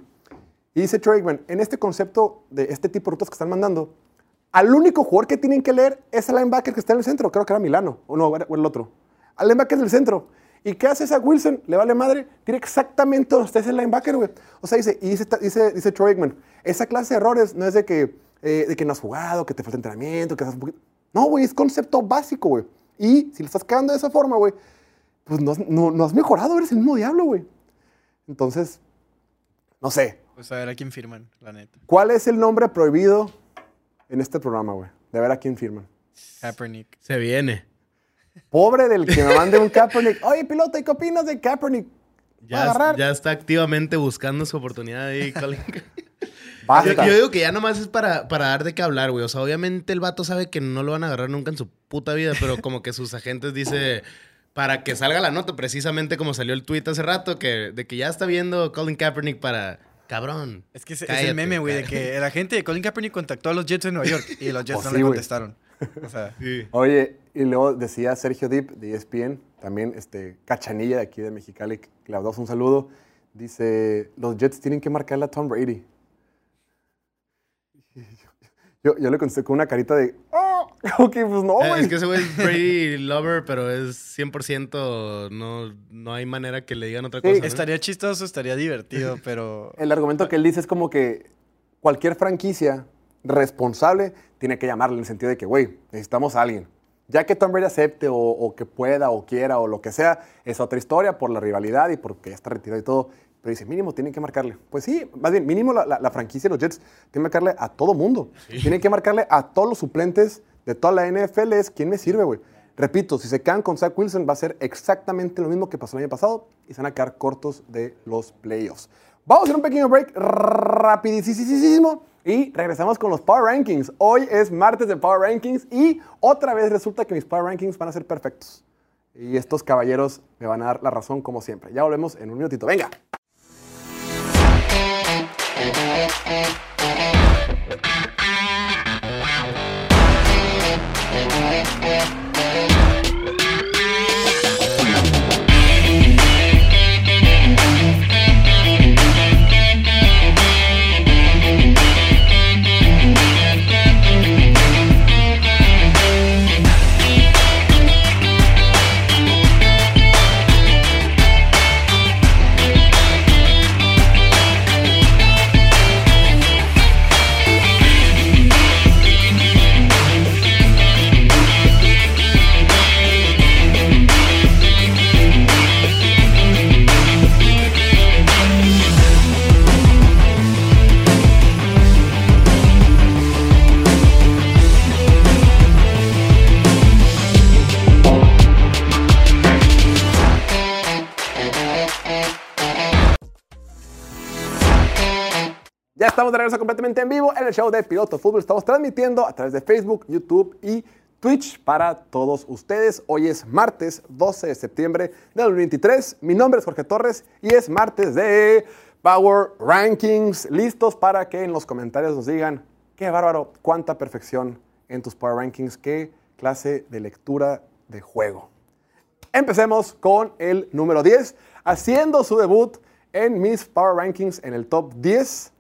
A: Y dice Troy Aikman, en este concepto de este tipo de rutas que están mandando, al único jugador que tienen que leer es el linebacker que está en el centro. Creo que era Milano, o no, o el otro. Al linebacker del centro. ¿Y qué hace Zach Wilson? Le vale madre. Tiene exactamente donde está ese linebacker, güey. O sea, dice, y dice, dice, dice Troy Aikman, esa clase de errores no es de que, eh, de que no has jugado, que te falta entrenamiento, que estás un poquito... No, güey, es concepto básico, güey. Y si le estás quedando de esa forma, güey, pues no, has- no, no has mejorado, eres el mismo diablo, güey. Entonces, no sé,
E: Pues a ver a quién firman, la neta.
A: ¿Cuál es el nombre prohibido en este programa, güey? De ver a quién firman.
E: Kaepernick.
F: Se viene.
A: Pobre del que me mande un Kaepernick. Oye, piloto, ¿y qué opinas de Kaepernick? ¿Va a
F: Ya, ya está activamente buscando su oportunidad ahí, Colin. Yo,
A: Basta.
F: yo digo que ya nomás es para, para dar de qué hablar, güey. O sea, obviamente el vato sabe que no lo van a agarrar nunca en su puta vida, pero como que sus agentes dice para que salga la nota, precisamente como salió el tweet hace rato, que, de que ya está viendo Colin Kaepernick para. Cabrón.
E: Es que es, el meme, güey, de que la gente de Colin Kaepernick contactó a los Jets de Nueva York y los Jets
A: Pues
E: no
A: sí,
E: le contestaron. O sea,
F: Sí.
A: Oye, y luego decía Sergio Dip de ESPN, también este Cachanilla de aquí de Mexicali, que le un saludo. Dice, los Jets tienen que marcarle a Tom Brady. Yo, yo le contesté con una carita de, oh, ok, pues no,
F: Eh,
A: güey.
F: es que ese güey es Brady lover, pero es 100%. No, no hay manera que le digan otra
A: Sí.
F: cosa. ¿no?
E: estaría chistoso, estaría divertido, pero
A: El argumento que él dice es como que cualquier franquicia responsable tiene que llamarle en el sentido de que, güey, necesitamos a alguien. Ya que Tom Brady acepte o, o que pueda o quiera o lo que sea, es otra historia por la rivalidad y porque ya está retirado y todo. Pero dice, mínimo tienen que marcarle. Pues sí, más bien, mínimo la, la- la franquicia de los Jets tiene que marcarle a todo mundo. Tienen que marcarle a todos los suplentes de toda la NFL. Es quién me sirve, güey. Repito, si se quedan con Zach Wilson, va a ser exactamente lo mismo que pasó el año pasado y se van a quedar cortos de los playoffs. Vamos a hacer un pequeño break rapidísimo y regresamos con los Power Rankings. Hoy es martes de Power Rankings y otra vez resulta que mis Power Rankings van a ser perfectos. Y estos caballeros me van a dar la razón como siempre. Ya volvemos en un minutito. Venga. and, and. Estamos de regreso completamente en vivo en el show de Piloto Fútbol. Estamos transmitiendo a través de Facebook, YouTube y Twitch para todos ustedes. Hoy es martes 12 de septiembre del 2023. Mi nombre es Jorge Torres y es martes de Power Rankings. Listos para que en los comentarios nos digan, qué bárbaro, cuánta perfección en tus Power Rankings, qué clase de lectura de juego. Empecemos con el número 10, haciendo su debut en mis Power Rankings en el top 10.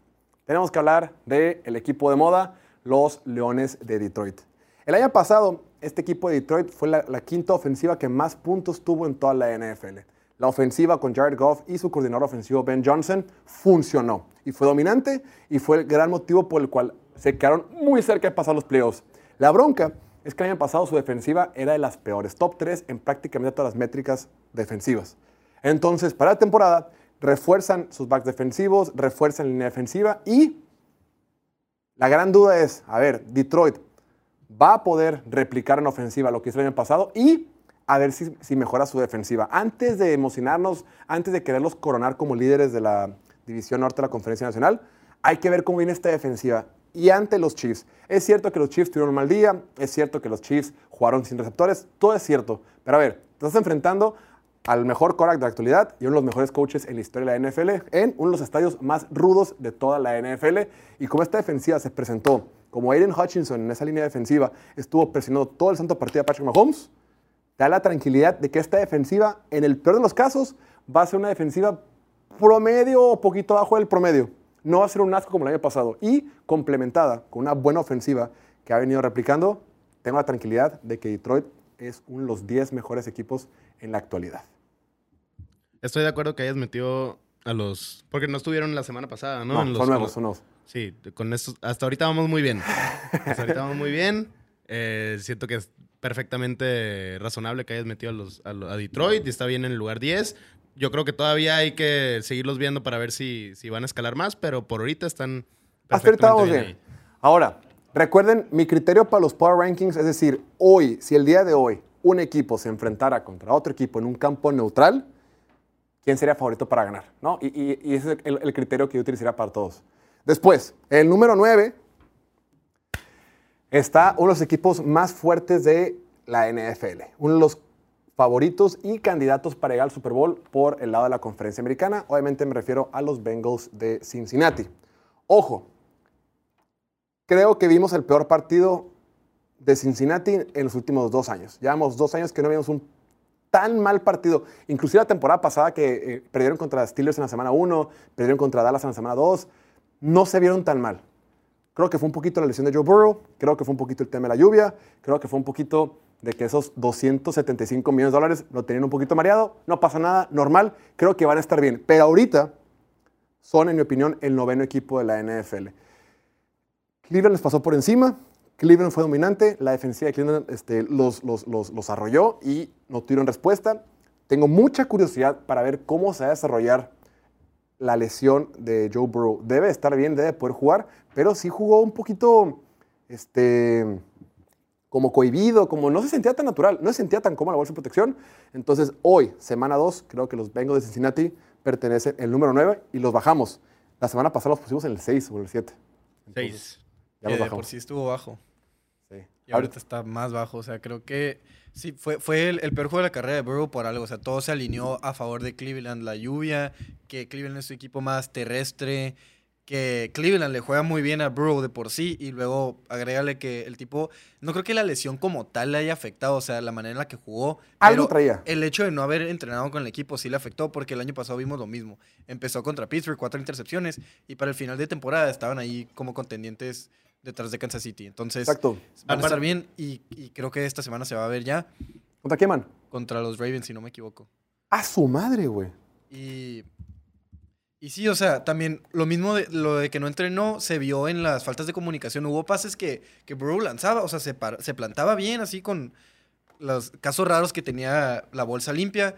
A: Tenemos que hablar del equipo de moda, los Leones de Detroit. El año pasado, este equipo de Detroit fue la, la quinta ofensiva que más puntos tuvo en toda la NFL. La ofensiva con Jared Goff y su coordinador ofensivo Ben Johnson funcionó y fue dominante y fue el gran motivo por el cual se quedaron muy cerca de pasar los playoffs. La bronca es que el año pasado su defensiva era de las peores, top 3 en prácticamente todas las métricas defensivas. Entonces, para la temporada, refuerzan sus backs defensivos, refuerzan la línea defensiva y la gran duda es, a ver, Detroit va a poder replicar en ofensiva lo que hizo el año pasado y a ver si, si mejora su defensiva. Antes de emocionarnos, antes de quererlos coronar como líderes de la División Norte de la Conferencia Nacional, hay que ver cómo viene esta defensiva. Y ante los Chiefs, es cierto que los Chiefs tuvieron un mal día, es cierto que los Chiefs jugaron sin receptores, todo es cierto. Pero a ver, te estás enfrentando al mejor Korak de la actualidad y uno de los mejores coaches en la historia de la NFL, en uno de los estadios más rudos de toda la NFL. Y como esta defensiva se presentó, como Aiden Hutchinson en esa línea defensiva estuvo presionando todo el santo partido a Patrick Mahomes, da la tranquilidad de que esta defensiva, en el peor de los casos, va a ser una defensiva promedio o poquito abajo del promedio. No va a ser un asco como el año pasado. Y complementada con una buena ofensiva que ha venido replicando, tengo la tranquilidad de que Detroit es uno de los 10 mejores equipos en la actualidad.
F: Estoy de acuerdo que hayas metido a los. Porque no estuvieron la semana pasada, ¿no?
A: No,
F: En los-
A: son nuevos, son nuevos.
F: Sí, con esto. Hasta ahorita vamos muy bien. Hasta ahorita vamos muy bien. Eh, siento que es perfectamente razonable que hayas metido a, los, a, Detroit y está bien en el lugar 10. Yo creo que todavía hay que seguirlos viendo para ver si, si van a escalar más, pero por ahorita están.
A: Hasta ahorita vamos
F: perfectamente
A: bien. Ahora, Recuerden, mi criterio para los Power Rankings es decir, hoy, si el día de hoy un equipo se enfrentara contra otro equipo en un campo neutral, ¿quién sería favorito para ganar? ¿No? Y, ese es el, el criterio que yo utilizaría para todos. Después, el número 9 está uno de los equipos más fuertes de la NFL, uno de los favoritos y candidatos para llegar al Super Bowl por el lado de la conferencia americana. Obviamente me refiero a los Bengals de Cincinnati. Ojo, creo que vimos el peor partido de Cincinnati en los últimos dos años. Llevamos dos años que no vimos un tan mal partido. Inclusive la temporada pasada que eh, perdieron contra Steelers en la semana 1, perdieron contra Dallas en la semana 2, no se vieron tan mal. Creo que fue un poquito la lesión de Joe Burrow, creo que fue un poquito el tema de la lluvia, creo que fue un poquito de que esos 275 millones de dólares lo tenían un poquito mareado. No pasa nada, normal, creo que van a estar bien. Pero ahorita son, en mi opinión, el noveno equipo de la NFL. Cleveland les pasó por encima, Cleveland fue dominante, la defensiva de Cleveland este, los, los, los, los arrolló y no tuvieron respuesta. Tengo mucha curiosidad para ver cómo se va a desarrollar la lesión de Joe Burrow. Debe estar bien, debe poder jugar, pero sí jugó un poquito este, como cohibido, como no se sentía tan natural, no se sentía tan cómodo la bolsa de protección. Entonces, hoy, semana 2, creo que los Bengals de Cincinnati pertenecen el número 9 y los bajamos. La semana pasada los pusimos en el 6 o el 7.
F: Seis.
A: Ya
E: Que
A: los
E: de
A: bajamos.
E: por sí estuvo bajo. Y ahorita está más bajo. O sea, creo que sí, fue, fue el, el peor juego de la carrera de Burrow por algo. O sea, todo se alineó a favor de Cleveland. La lluvia, que Cleveland es su equipo más terrestre, que Cleveland le juega muy bien a Burrow de por sí. Y luego agrégale que el tipo, no creo que la lesión como tal le haya afectado. O sea, la manera en la que jugó.
A: Algo
E: pero
A: traía.
E: El hecho de no haber entrenado con el equipo sí le afectó porque el año pasado vimos lo mismo. Empezó contra Pittsburgh, cuatro intercepciones. Y para el final de temporada estaban ahí como contendientes detrás de Kansas City. Entonces,
A: Exacto.
E: Van a estar bien y, y creo que esta semana se va a ver ya
A: ¿Contra quién, man?
E: contra los Ravens, si no me equivoco.
A: A su madre, güey.
E: Y, y sí, o sea, también lo mismo de lo de que no entrenó se vio en las faltas de comunicación. Hubo pases que, que Burrow lanzaba, o sea, se, par- se plantaba bien así con los casos raros que tenía la bolsa limpia.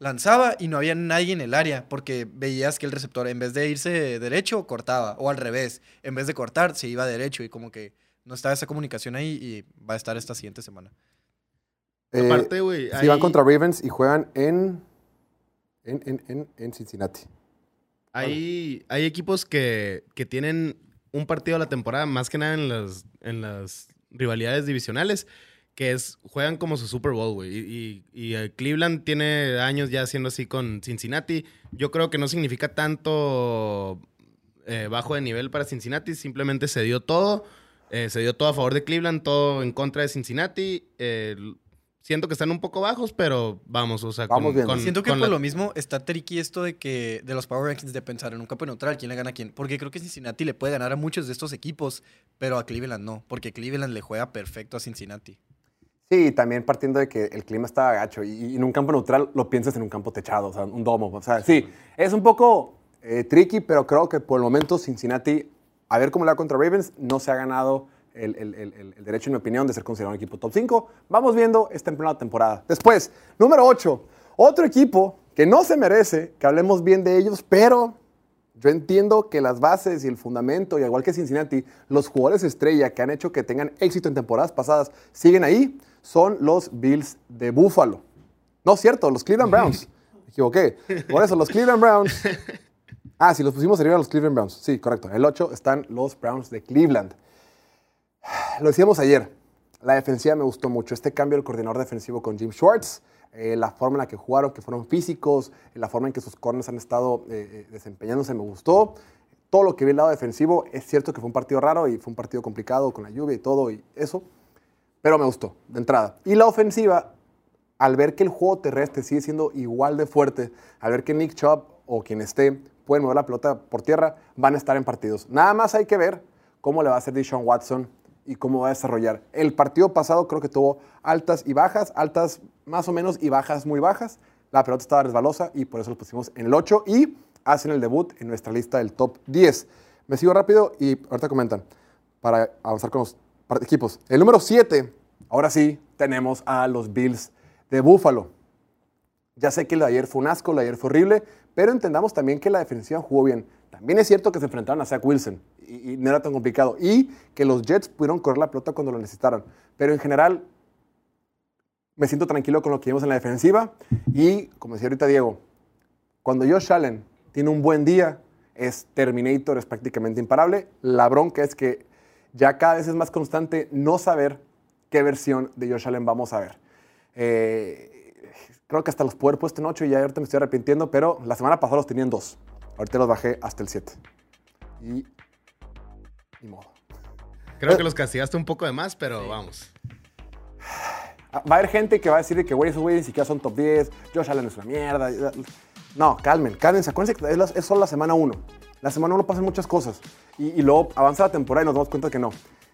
E: Lanzaba y no había nadie en el área porque veías que el receptor en vez de irse derecho cortaba o al revés, en vez de cortar se iba derecho y como que no estaba esa comunicación ahí y va a estar esta siguiente semana.
A: Eh,
F: Aparte, güey.
A: sí, van contra Ravens y juegan en, en, en, en, en Cincinnati.
F: Hay, hay equipos que, que tienen un partido a la temporada, más que nada en las, en las rivalidades divisionales, que es juegan como su Super Bowl, güey. Y, y- y, eh, Cleveland tiene años ya haciendo así con Cincinnati. Yo creo que no significa tanto eh, bajo de nivel para Cincinnati, simplemente se dio todo. eh, se dio todo a favor de Cleveland, todo en contra de Cincinnati. Eh, siento que están un poco bajos, pero vamos, o sea,
A: Vamos viendo.
E: Siento que
F: con
E: por
F: la-
E: lo mismo está tricky esto de que de los Power Rankings de pensar en un campo neutral quién le gana a quién. Porque creo que Cincinnati le puede ganar a muchos de estos equipos, pero a Cleveland no. Porque Cleveland le juega perfecto a Cincinnati.
A: Sí, también partiendo de que el clima estaba gacho y, y en un campo neutral lo piensas en un campo techado, o sea, un domo. O sea, sí, es un poco eh, tricky, pero creo que por el momento Cincinnati, a ver cómo le va contra Ravens, no se ha ganado el, el- el- el- el derecho, en mi opinión, de ser considerado un equipo top 5. Vamos viendo, en plena temporada. Después, número 8, otro equipo que no se merece que hablemos bien de ellos, pero yo entiendo que las bases y el fundamento, y igual que Cincinnati, los jugadores estrella que han hecho que tengan éxito en temporadas pasadas siguen ahí, son los Bills de Buffalo. No cierto, los Cleveland Browns. Me equivoqué. Por eso, los Cleveland Browns. Ah, sí, los pusimos arriba los Cleveland Browns. Sí, correcto. El 8 están los Browns de Cleveland. Lo decíamos ayer, la defensiva me gustó mucho. Este cambio del coordinador defensivo con Jim Schwartz, eh, la forma en la que jugaron, que fueron físicos, la forma en que sus corners han estado eh, eh, desempeñándose me gustó. Todo lo que vi el lado defensivo, es cierto que fue un partido raro y fue un partido complicado con la lluvia y todo y eso, pero me gustó de entrada. Y la ofensiva, al ver que el juego terrestre sigue siendo igual de fuerte, al ver que Nick Chubb o quien esté pueden mover la pelota por tierra, van a estar en partidos. Nada más hay que ver cómo le va a hacer Deshaun Watson y cómo va a desarrollar. El partido pasado creo que tuvo altas y bajas, altas más o menos y bajas muy bajas. La pelota estaba resbalosa y por eso lo pusimos en el 8 y hacen el debut en nuestra lista del top 10. Me sigo rápido y ahorita comentan para avanzar con los equipos. El número 7, ahora sí, tenemos a los Bills de Buffalo. Ya sé que lo de ayer fue un asco, lo de ayer fue horrible, pero entendamos también que la defensiva jugó bien. también es cierto que se enfrentaron a Zach Wilson y, y no era tan complicado. Y que los Jets pudieron correr la pelota cuando lo necesitaron. Pero en general, me siento tranquilo con lo que vimos en la defensiva. Y como decía ahorita Diego, cuando Josh Allen tiene un buen día, es Terminator, es prácticamente imparable. La bronca es que ya cada vez es más constante no saber qué versión de Josh Allen vamos a ver. Eh, creo que hasta los pude haber puesto en 8 y ya ahorita me estoy arrepintiendo, pero la semana pasada los tenía en 2. Ahorita los bajé hasta el 7. Y. Ni modo.
F: Creo que los castigaste un poco de más, pero vamos.
A: Ah, Va a haber gente que va a decir de que, güey, esos güeyes ni siquiera son top 10, Josh Allen es una mierda. No, calmen, cálmense. Acuérdense que es, la- es solo la semana 1. La semana 1 pasan muchas cosas. Y, y luego avanza la temporada y nos damos cuenta que no.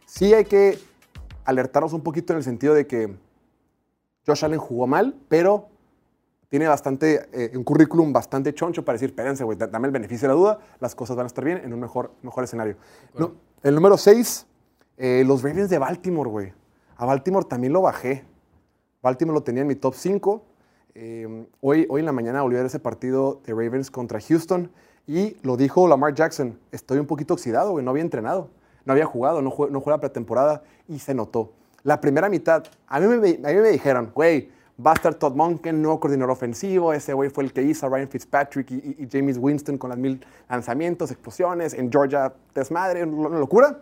A: Sí hay que alertarnos un poquito en el sentido de que Josh Allen jugó mal, pero tiene bastante, eh, un currículum bastante choncho para decir, espérense, güey, da- dame el beneficio de la duda, las cosas van a estar bien en un mejor, mejor escenario. No, el número 6, los Ravens de Baltimore, güey. A Baltimore también lo bajé. Baltimore lo tenía en mi top 5. Eh, hoy, hoy en la mañana volví a ver ese partido de Ravens contra Houston y lo dijo Lamar Jackson, estoy un poquito oxidado, güey, no había entrenado, no había jugado, no jugué, no jugué la pretemporada y se notó. La primera mitad, a mí me, a mí me dijeron, güey, va a estar Todd Monken, nuevo coordinador ofensivo, ese güey fue el que hizo a Ryan Fitzpatrick y, y- y James Winston con las mil lanzamientos, explosiones, en Georgia desmadre, una locura.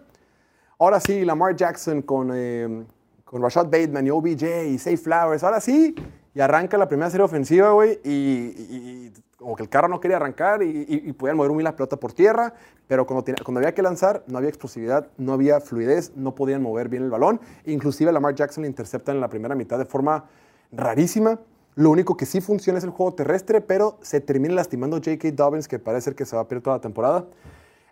A: Ahora sí, Lamar Jackson con, eh, con Rashad Bateman y OBJ y Safe Flowers. Ahora sí, y arranca la primera serie ofensiva, güey, y, y- como que el carro no quería arrancar y, y- y podían mover muy bien la pelota por tierra, pero cuando, tenía- cuando había que lanzar no había explosividad, no había fluidez, no podían mover bien el balón. Inclusive Lamar Jackson le interceptan en la primera mitad de forma rarísima. Lo único que sí funciona es el juego terrestre, pero se termina lastimando J.K. Dobbins, que parece ser que se va a perder toda la temporada.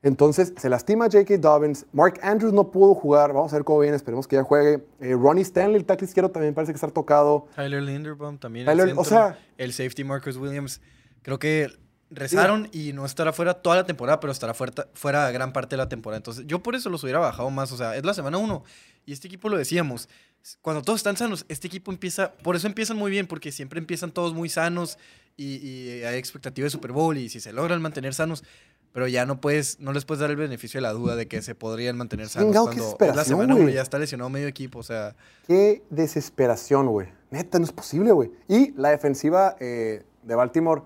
A: Entonces se lastima J.K. Dobbins. Mark Andrews no pudo jugar. Vamos a ver cómo viene. Esperemos que ya juegue. Eh, Ronnie Stanley, el tackle izquierdo, también parece que está tocado.
E: Tyler Linderbaum también.
A: Tyler-
E: el,
A: o sea-
E: el safety Marcus Williams. Creo que rezaron y no estará fuera toda la temporada, pero estará fuera, fuera gran parte de la temporada. Entonces, yo por eso los hubiera bajado más. O sea, es la semana uno. Y este equipo lo decíamos. Cuando todos están sanos, este equipo empieza. Por eso empiezan muy bien, porque siempre empiezan todos muy sanos y, y hay expectativa de Super Bowl. Y si se logran mantener sanos. Pero ya no puedes, no les puedes dar el beneficio de la duda de que se podrían mantener sanos
A: qué
E: cuando es la semana uno ya está lesionado medio equipo. O sea,
A: Qué desesperación, güey. Neta, no es posible, güey. Y la defensiva eh, de Baltimore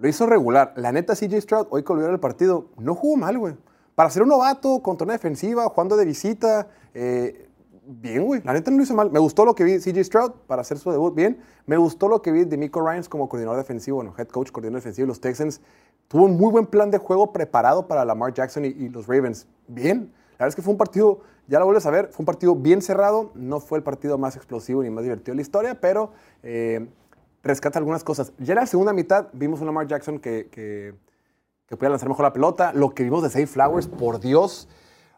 A: lo hizo regular. La neta, CJ Stroud, hoy que volvió el partido, no jugó mal, güey. Para ser un novato, contra una defensiva, jugando de visita, eh, bien, güey. La neta no lo hizo mal. Me gustó lo que vi CJ Stroud para hacer su debut, bien. Me gustó lo que vi de Miko Ryans como coordinador defensivo, bueno, head coach, coordinador defensivo de los Texans. Tuvo un muy buen plan de juego preparado para Lamar Jackson y, y los Ravens. Bien. La verdad es que fue un partido, ya lo vuelves a ver, fue un partido bien cerrado. No fue el partido más explosivo ni más divertido de la historia, pero eh, rescata algunas cosas. Ya en la segunda mitad vimos un Lamar Jackson que, que, que podía lanzar mejor la pelota. Lo que vimos de Safe Flowers, por Dios,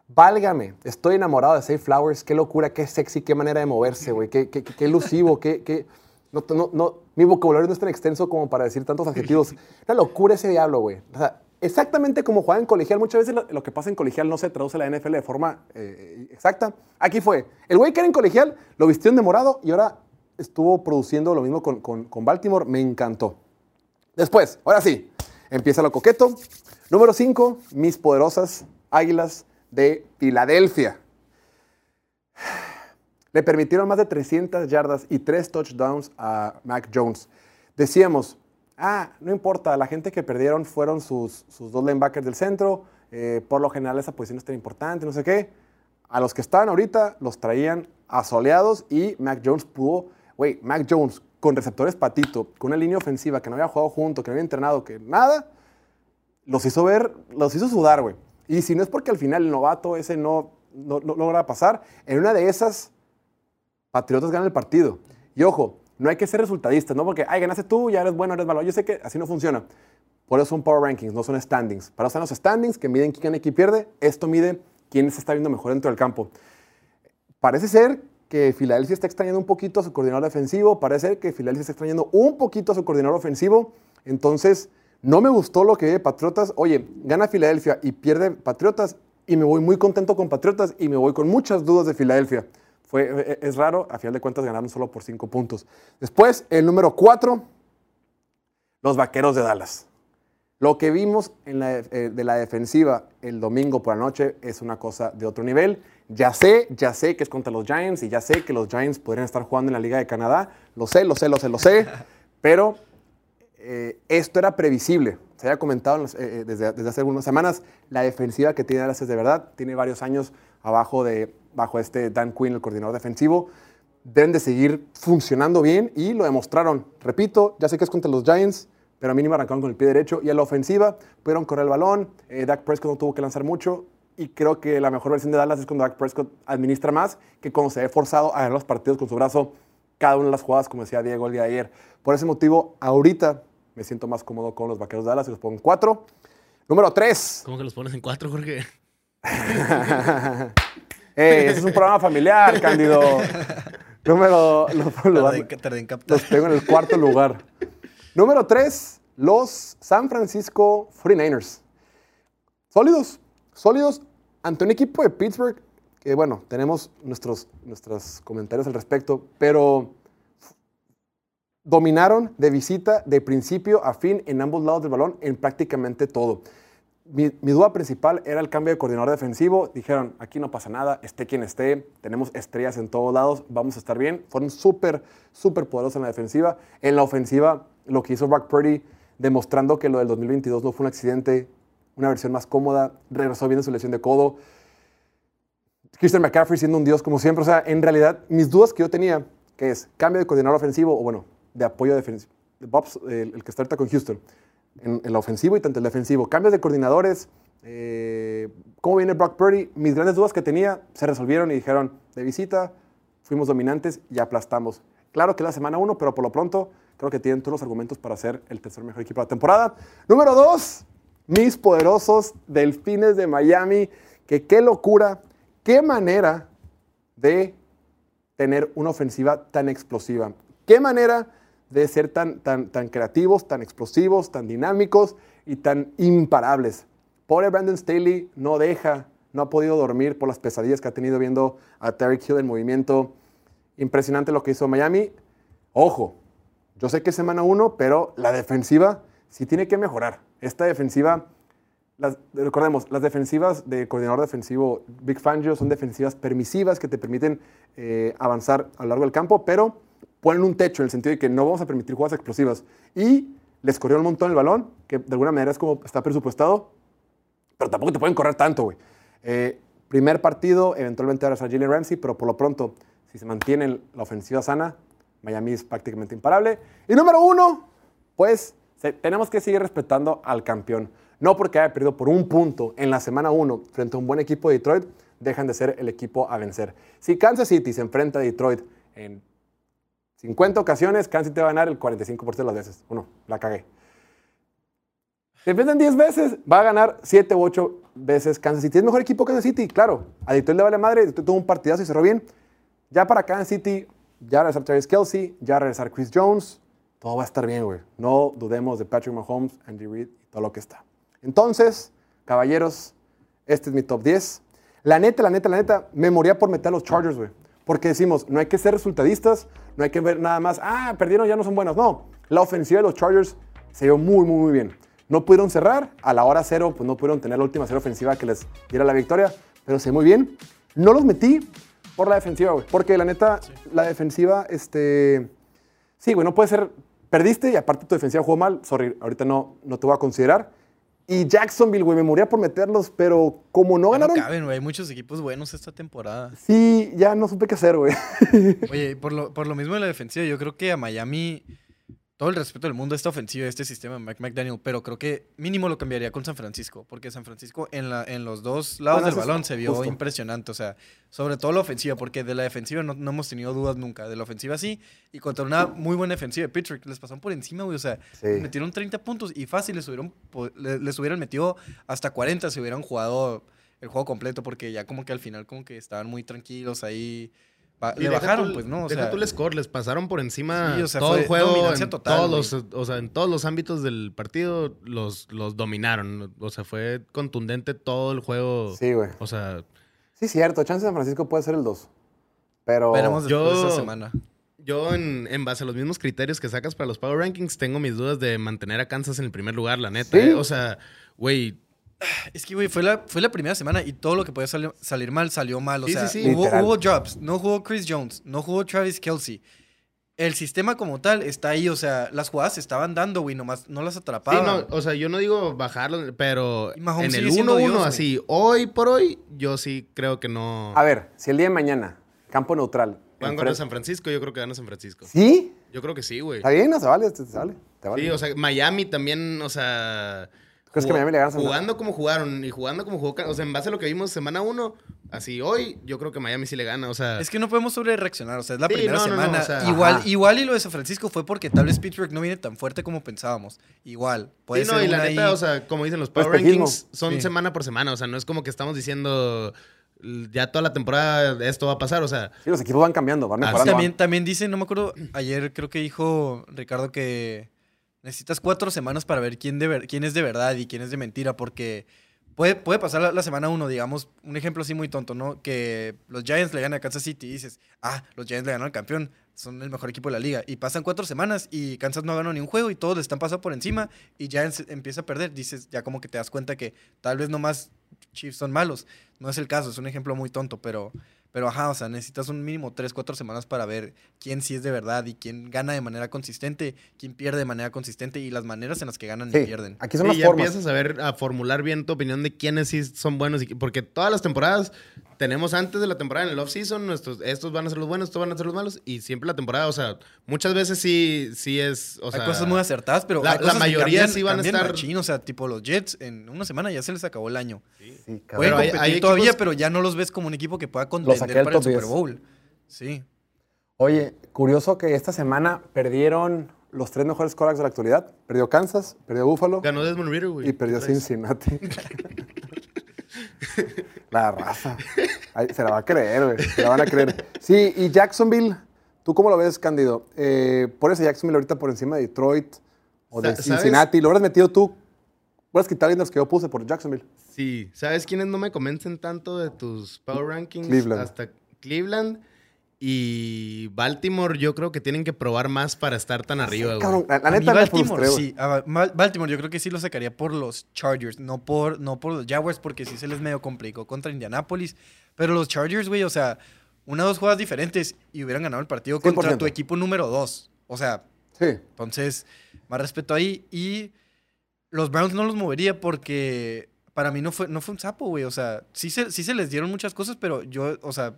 A: válgame. Estoy enamorado de Safe Flowers. Qué locura, qué sexy, qué manera de moverse, güey. Qué, qué, qué elusivo, qué... qué no, no, no, mi vocabulario no es tan extenso como para decir tantos adjetivos. Una locura ese diablo, güey. O sea, exactamente como juega en colegial. Muchas veces lo, lo que pasa en colegial no se traduce a la NFL de forma eh, exacta. Aquí fue. El güey que era en colegial lo vistieron de morado y ahora estuvo produciendo lo mismo con, con, Baltimore. Me encantó. Después, ahora sí, empieza lo coqueto. Número 5, mis poderosas águilas de Filadelfia. Le permitieron más de 300 yardas y 3 touchdowns a Mac Jones. Decíamos, ah, no importa, la gente que perdieron fueron sus, sus dos linebackers del centro, eh, por lo general esa posición es tan importante, no sé qué. A los que estaban ahorita los traían asoleados y Mac Jones pudo, güey, Mac Jones con receptores patito, con una línea ofensiva que no había jugado junto, que no había entrenado, que nada, los hizo ver, los hizo sudar, güey. Y si no es porque al final el novato ese no, no, no logra pasar, en una de esas, Patriotas ganan el partido. Y ojo, no hay que ser resultadistas, no porque, ay, ganaste tú, ya eres bueno, eres malo. Yo sé que así no funciona. Por eso son power rankings, no son standings. Para eso están los standings que miden quién gana y quién pierde. Esto mide quién se está viendo mejor dentro del campo. Parece ser que Filadelfia está extrañando un poquito a su coordinador defensivo. Parece que Filadelfia está extrañando un poquito a su coordinador ofensivo. Entonces, no me gustó lo que vi Patriotas. Oye, gana Filadelfia y pierde Patriotas y me voy muy contento con Patriotas y me voy con muchas dudas de Filadelfia. Fue, es raro, a final de cuentas ganaron solo por cinco puntos. Después, el número cuatro, los Vaqueros de Dallas. Lo que vimos eh, de la defensiva el domingo por la noche es una cosa de otro nivel. Ya sé, ya sé que es contra los Giants y ya sé que los Giants podrían estar jugando en la Liga de Canadá. Lo sé, lo sé, lo sé, lo sé. Pero eh, esto era previsible. Se había comentado eh, eh, desde, desde hace algunas semanas. La defensiva que tiene Dallas es de verdad. Tiene varios años abajo de bajo este Dan Quinn, el coordinador defensivo. Deben de seguir funcionando bien y lo demostraron. Repito, ya sé que es contra los Giants, pero a mínimo arrancaron con el pie derecho. Y a la ofensiva pudieron correr el balón. Eh, Dak Prescott no tuvo que lanzar mucho. Y creo que la mejor versión de Dallas es cuando Dak Prescott administra más que cuando se ve forzado a ganar los partidos con su brazo cada una de las jugadas, como decía Diego el día de ayer. Por ese motivo, ahorita me siento más cómodo con los vaqueros de Dallas y los pongo en cuatro. Número tres.
F: ¿Cómo que los pones en cuatro, Jorge?
A: Ey, ese es un programa familiar, Cándido. Número. Los,
E: Tardé tardé
A: los tengo en el cuarto lugar. Número tres, los San Francisco 49ers. Sólidos, sólidos ante un equipo de Pittsburgh que, bueno, tenemos nuestros, nuestros comentarios al respecto, pero dominaron de visita de principio a fin en ambos lados del balón en prácticamente todo. Mi, mi duda principal era el cambio de coordinador defensivo. Dijeron, aquí no pasa nada, esté quien esté, tenemos estrellas en todos lados, vamos a estar bien. Fueron súper, súper poderosos en la defensiva. En la ofensiva, lo que hizo Brock Purdy, demostrando que lo del 2022 no fue un accidente, una versión más cómoda, regresó bien de su lesión de codo. Christian McCaffrey siendo un dios como siempre. O sea, en realidad, mis dudas que yo tenía, que es cambio de coordinador ofensivo, o bueno, de apoyo defensivo. Bob's, el, el que está con Houston, en, la ofensivo y tanto el defensivo. Cambios de coordinadores, eh, cómo viene Brock Purdy. Mis grandes dudas que tenía se resolvieron y dijeron, de visita, fuimos dominantes y aplastamos. Claro que la semana uno, pero por lo pronto creo que tienen todos los argumentos para ser el tercer mejor equipo de la temporada. Número dos, mis poderosos Delfines de Miami, que qué locura, qué manera de tener una ofensiva tan explosiva. Qué manera de ser tan, tan, tan creativos, tan explosivos, tan dinámicos y tan imparables. Pobre Brandon Staley no deja, no ha podido dormir por las pesadillas que ha tenido viendo a Terry Hill en movimiento. Impresionante lo que hizo Miami. Ojo, yo sé que es semana uno, pero la defensiva sí tiene que mejorar. Esta defensiva, las- recordemos, las defensivas de coordinador defensivo Big Fangio son defensivas permisivas que te permiten eh, avanzar a lo largo del campo, pero ponen un techo en el sentido de que no vamos a permitir jugadas explosivas. Y les corrió un montón el balón, que de alguna manera es como está presupuestado, pero tampoco te pueden correr tanto, güey. Eh, primer partido, eventualmente ahora a Jalen Ramsey, pero por lo pronto, si se mantiene la ofensiva sana, Miami es prácticamente imparable. Y número uno, pues tenemos que seguir respetando al campeón. No porque haya perdido por un punto en la semana uno frente a un buen equipo de Detroit, dejan de ser el equipo a vencer. Si Kansas City se enfrenta a Detroit en 50 ocasiones, Kansas City va a ganar el 45% de las veces. Uno, la cagué. Si enfrentan 10 veces, va a ganar 7 u 8 veces Kansas City. Es mejor equipo Kansas City, claro. A Detroit le vale madre, Detroit tuvo un partidazo y cerró bien. Ya para Kansas City, ya regresar Travis Kelsey, ya regresar Chris Jones, todo va a estar bien, güey. No dudemos de Patrick Mahomes, Andy Reid y todo lo que está. Entonces, caballeros, este es mi top 10. La neta, la neta, la neta, me moría por meter a los Chargers, güey. Porque decimos, no hay que ser resultadistas, no hay que ver nada más, ah, perdieron, ya no son buenos. No, la ofensiva de los Chargers se vio muy, muy, muy bien. No pudieron cerrar, a la hora cero, pues no pudieron tener la última cero ofensiva que les diera la victoria, pero se muy bien. No los metí por la defensiva, güey. Porque la neta, la defensiva, este. Sí, güey, no puede ser. Perdiste y aparte tu defensiva jugó mal. Sorry, ahorita no, no te voy a considerar. Y Jacksonville, güey, me moría por meterlos, pero como no
E: Ya no
A: ganaron.
E: caben, güey. Hay muchos equipos buenos esta temporada.
A: sí, ya no supe qué hacer, güey.
E: Oye, por lo, por lo mismo de la defensiva, yo creo que a Miami, todo el respeto del mundo a esta ofensiva, a este sistema de Mike McDaniel, pero creo que mínimo lo cambiaría con San Francisco, porque San Francisco en, la, en los dos lados
A: Bueno,
E: del balón se vio
A: justo.
E: impresionante, o sea, sobre todo la ofensiva, porque de la defensiva no, no hemos tenido dudas nunca, de la ofensiva sí, y contra una muy buena defensiva de Pittsburgh, les pasaron por encima, güey, o sea,
A: Sí.
E: metieron 30 puntos y fácil les hubieran, les hubieran metido hasta 40 si hubieran jugado el juego completo, porque ya como que al final como que estaban muy tranquilos ahí.
F: Y
E: le bajaron,
F: tú-
E: pues, ¿no? O
F: deja
E: sea,
F: tú el score, les pasaron por encima
E: Sí, o sea,
F: todo el juego, en
E: total,
F: todos los, o sea, en todos los ámbitos del partido los, los dominaron. O sea, fue contundente todo el juego.
A: Sí, güey.
F: O sea,
A: Sí, cierto. Chance San Francisco puede ser el 2. Pero.
E: veremos después de
F: Yo-
E: esta semana.
F: Yo, en, en base a los mismos criterios que sacas para los Power Rankings, tengo mis dudas de mantener a Kansas en el primer lugar, la neta.
A: ¿Sí?
F: ¿eh? O sea, güey,
E: Es que, güey, fue la, fue la primera semana y todo lo que podía sali- salir mal salió mal. O
F: Sí,
E: sea,
F: sí, sí.
E: Hubo, drops, no jugó Chris Jones, no jugó Travis Kelsey. El sistema como tal está ahí, o sea, las jugadas se estaban dando, güey, nomás no las
F: Sí,
E: atrapaban.
F: no, o sea, yo no digo bajarlo, pero en el
E: sigue siendo
F: 1-1,
E: Dios, güey.
F: así, hoy por hoy, yo sí creo que no.
A: A ver, si el día de mañana, campo neutral.
F: Van contra San Francisco, yo creo que gana San Francisco.
A: ¿Sí?
F: Yo creo que sí, güey.
A: Está bien, no se vale, se vale. Te vale.
F: Sí, o sea, Miami también, o sea.
A: ¿Crees que Miami le gana a San
F: Jugando como jugaron y jugando como jugó. O sea, en base a lo que vimos semana 1, así hoy, yo creo que Miami sí le gana. O sea,
E: Es que no podemos sobre reaccionar, o sea, es la
F: Sí,
E: primera
F: no, no, no,
E: semana.
F: o sea,
E: igual,
A: ajá.
E: igual y lo de San Francisco fue porque tal vez Pittsburgh no viene tan fuerte como pensábamos. Igual, puede
F: sí, no,
E: ser
F: y la neta,
E: ahí-
F: o sea, como dicen los Power
A: Espejismo.
F: Rankings, son
E: Sí.
F: semana por semana. O sea, no es como que estamos diciendo ya toda la temporada esto va a pasar. O sea,
A: Sí, los equipos van cambiando, van mejorando.
E: También,
A: van.
E: también dice, no me acuerdo, ayer creo que dijo Ricardo que necesitas cuatro semanas para ver quién, de ver- quién es de verdad y quién es de mentira, porque puede, puede pasar la, la semana uno, digamos, un ejemplo así muy tonto, ¿no? Que los Giants le ganan a Kansas City y dices, ah, los Giants le ganaron al campeón, son el mejor equipo de la liga. Y pasan cuatro semanas y Kansas no ganó ni un juego y todos le están pasando por encima y Giants empieza a perder. Dices, ya como que te das cuenta que tal vez nomás Chiefs son malos. No es el caso, es un ejemplo muy tonto, pero, pero ajá, o sea, necesitas un mínimo 3, 4 semanas para ver quién sí es de verdad y quién gana de manera consistente, quién pierde de manera consistente y las maneras en las que ganan y
A: Sí,
E: pierden.
A: aquí son
F: sí,
A: las
F: ya
A: formas.
F: empiezas a ver, a formular bien tu opinión de quiénes sí son buenos. y- porque todas las temporadas tenemos antes de la temporada en el off-season, nuestros, estos van a ser los buenos, estos van a ser los malos. Y siempre la temporada, o sea, muchas veces sí, sí es. O sea,
E: hay cosas muy acertadas, pero
F: la-
E: hay
F: la mayoría
E: cambian-
F: sí van a estar-
E: machín, o sea, tipo los Jets, en una semana ya se les acabó el año.
A: Sí,
E: Pueden
F: Pero hay-
E: competir
F: hay
E: todavía,
F: equipos-
E: pero ya no los ves como un equipo que pueda
A: saqué
E: para el
A: top 10.
E: Super Bowl. Sí.
A: Oye, curioso que esta semana perdieron los tres mejores quarterbacks de la actualidad. Perdió Kansas, perdió Buffalo
F: Ganó Desmond Ritter, güey.
A: y perdió. Cincinnati. la raza. Ay, se la va a creer, güey. Se la van a creer. Sí, y Jacksonville, ¿tú cómo lo ves, Candido? Eh, ¿Pones a Jacksonville ahorita por encima de Detroit o de. Cincinnati? ¿Lo hubieras metido tú? ¿Hubieras quitado alguien de los que yo puse por Jacksonville?
F: Sí, ¿sabes quiénes no me convencen tanto de tus Power Rankings?
A: Cleveland.
F: Hasta Cleveland y Baltimore, yo creo que tienen que probar más para estar tan arriba, güey.
A: Cabrón, la, la
E: A mí
A: neta me
E: Baltimore, sí. A Mal- Baltimore yo creo que sí lo sacaría por los Chargers, no por, no por los Jaguars, porque sí se les medio complicó contra Indianapolis. Pero los Chargers, güey, o sea, una o dos jugadas diferentes y hubieran ganado el partido contra
A: 100%.
E: tu equipo número dos. O sea,
A: Sí.
E: entonces, más respeto ahí. Y los Browns no los movería porque para mí no fue, no fue un sapo, güey. O sea, sí se, sí se les dieron muchas cosas, pero yo, o sea,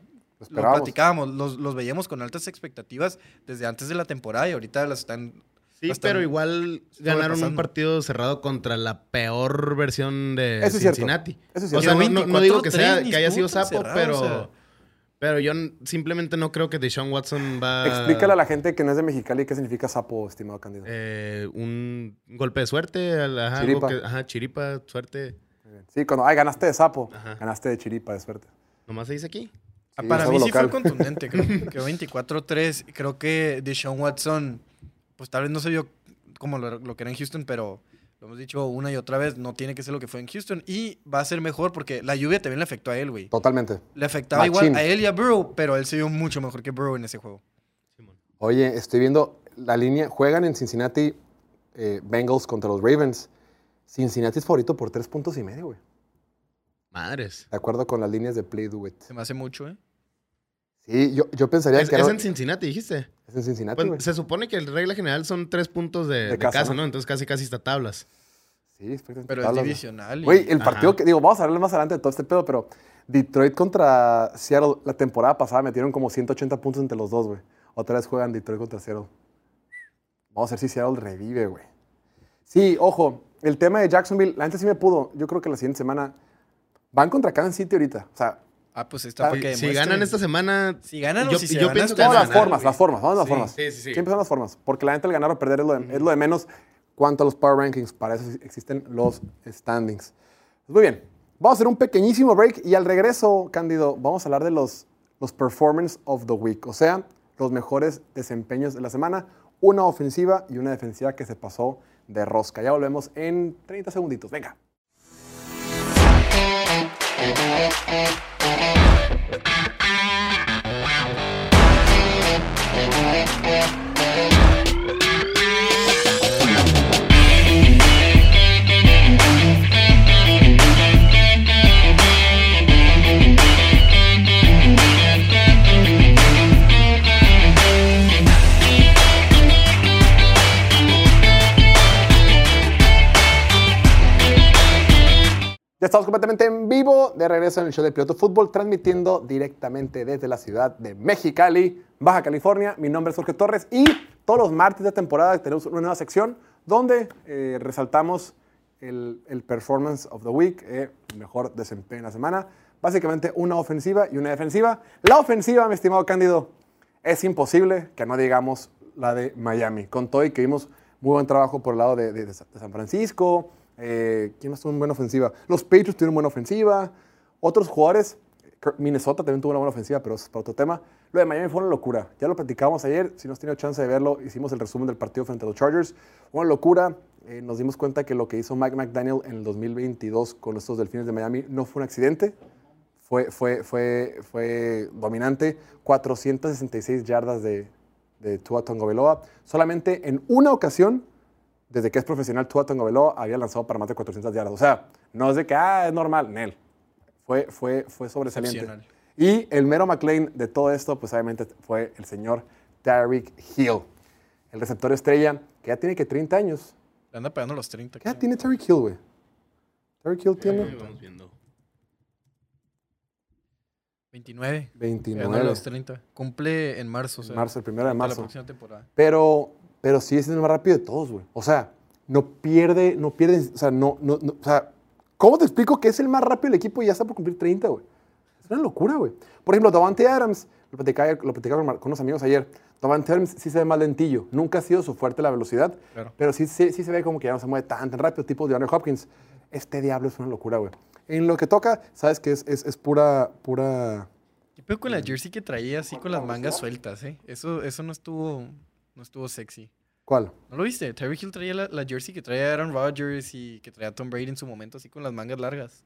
A: Lo
E: platicábamos, los, los veíamos con altas expectativas desde antes de la temporada y ahorita las están
F: Sí, pero igual ganaron un partido cerrado contra la peor versión de
A: Eso es cierto.
F: Cincinnati.
A: Eso es
F: O sea, no, no- no digo que,
E: 24-3
F: sea, que haya sido sapo,
E: cerrado,
F: pero,
E: o sea.
F: Pero yo simplemente no creo que Deshaun Watson va
A: Explícale a la gente que no es de Mexicali qué significa sapo, estimado Candido.
F: eh, un golpe de suerte, ajá, algo
A: Chiripa.
F: que- ajá, chiripa, suerte.
A: Sí, cuando, ay, ganaste de sapo,
F: Ajá.
A: ganaste de chiripa, de suerte.
F: Nomás se dice aquí.
A: Sí,
E: Para mí sí fue contundente. Creo, quedó 24-3. Creo que Deshaun Watson, pues tal vez no se vio como lo, lo que era en Houston, pero lo hemos dicho una y otra vez, no tiene que ser lo que fue en Houston. Y va a ser mejor porque la lluvia también le afectó a él, güey.
A: Totalmente.
E: Le afectaba
A: Machín.
E: igual a él y a Burrow, pero él se vio mucho mejor que Burrow en ese juego.
A: Oye, estoy viendo la línea. Juegan en Cincinnati eh, Bengals contra los Ravens. Cincinnati es favorito por tres puntos y medio, güey.
F: Madres.
A: De acuerdo con las líneas de Play Do It.
E: Se me hace mucho, ¿eh?
A: Sí, yo, yo pensaría
F: Es,
A: que
F: es
A: era-
F: en Cincinnati, dijiste.
A: es en Cincinnati,
F: Pues, se supone que el regla general son tres puntos de,
A: De
F: de
A: casa,
F: casa,
A: ¿no?
F: ¿no? Entonces casi casi está tablas.
A: Sí, es prácticamente
E: Pero es
A: güey.
E: divisional. y-
A: Güey, el partido
F: Ajá.
A: que, digo, vamos a hablar más adelante de todo este pedo, pero Detroit contra Seattle, la temporada pasada metieron como 180 puntos entre los dos, güey. Otra vez juegan Detroit contra Seattle. Vamos a ver si Seattle revive, güey. Sí, ojo, el tema de Jacksonville, la gente sí me pudo. Yo creo que la siguiente semana van contra Kansas City ahorita. O sea,
E: Ah, pues está para que
F: Si ganan esta semana.
E: Si ganan o
F: yo,
E: si
F: yo pienso
A: las formas, las formas, vamos a las
F: Sí,
A: formas.
F: sí, sí, sí.
A: Siempre son las formas, porque la neta el ganar o perder es lo, de, es lo de menos cuanto a los power rankings. Para eso existen los standings. Pues muy bien, vamos a hacer un pequeñísimo break y al regreso, Cándido, vamos a hablar de los, los performance of the week, o sea, los mejores desempeños de la semana, una ofensiva y una defensiva que se pasó de rosca. Ya volvemos en 30 segunditos, venga. Bye. Estamos completamente en vivo, de regreso en el show de Piloto Fútbol, transmitiendo directamente desde la ciudad de Mexicali, Baja California. Mi nombre es Jorge Torres y todos los martes de temporada tenemos una nueva sección donde eh, resaltamos el, Performance of the Week, eh, mejor desempeño de la semana. Básicamente una ofensiva y una defensiva. La ofensiva, mi estimado Cándido, es imposible que no digamos la de Miami. Con todo y que vimos muy buen trabajo por el lado de San Francisco. Eh, ¿Quién más tuvo una buena ofensiva? Los Patriots tuvieron buena ofensiva. Otros jugadores, Minnesota también tuvo una buena ofensiva, pero eso es para otro tema. Lo de Miami fue una locura. Ya lo platicamos ayer. Si no has tenido chance de verlo, hicimos el resumen del partido frente a los Chargers. Una locura. Eh, nos dimos cuenta que lo que hizo Mike McDaniel en el 2022 con estos Delfines de Miami no fue un accidente fue, fue, fue, fue dominante. 466 yardas de, de Tua Tagovailoa. Solamente en una ocasión, desde que es profesional, Tua Tagovailoa había lanzado para más de 400 yardas. O sea, no es de que, ah, es normal, Nel. Fue, fue, fue sobresaliente. Y el mero McLean de todo esto, pues obviamente fue el señor Tyreek Hill. El receptor estrella, que ya tiene que 30 años.
E: Le anda pegando los 30.
A: ¿Qué edad tiene Tyreek Hill, güey? Tyreek Hill tiene
F: Ahí vamos viendo.
E: 29.
A: 29.
E: Pegando los 30. Cumple en marzo. O sea,
A: marzo, el primero de
E: La
A: marzo.
E: próxima temporada.
A: Pero, pero sí es el más rápido de todos, güey. O sea, no pierde, no pierde, o sea, no, no, no- o sea, ¿cómo te explico que es el más rápido del equipo y ya está por cumplir 30, güey? Es una locura, güey. Por ejemplo, Davante Adams, lo platicaba, lo platicaba con, unos amigos ayer, Davante Adams sí se ve más lentillo. Nunca ha sido su fuerte la velocidad,
E: Claro.
A: pero sí, sí, sí se ve como que ya no se mueve tan, tan rápido, tipo de Hopkins. Este diablo es una locura, güey. En lo que toca, sabes que es, es, es pura, pura...
E: ¿Qué pedo con la jersey que traía así con las mangas sueltas, eh? Eso, eso no estuvo, no estuvo sexy.
A: ¿Cuál?
E: ¿No lo viste? Tyreek Hill traía la, la jersey que traía Aaron Rodgers y que traía Tom Brady en su momento así con las mangas largas.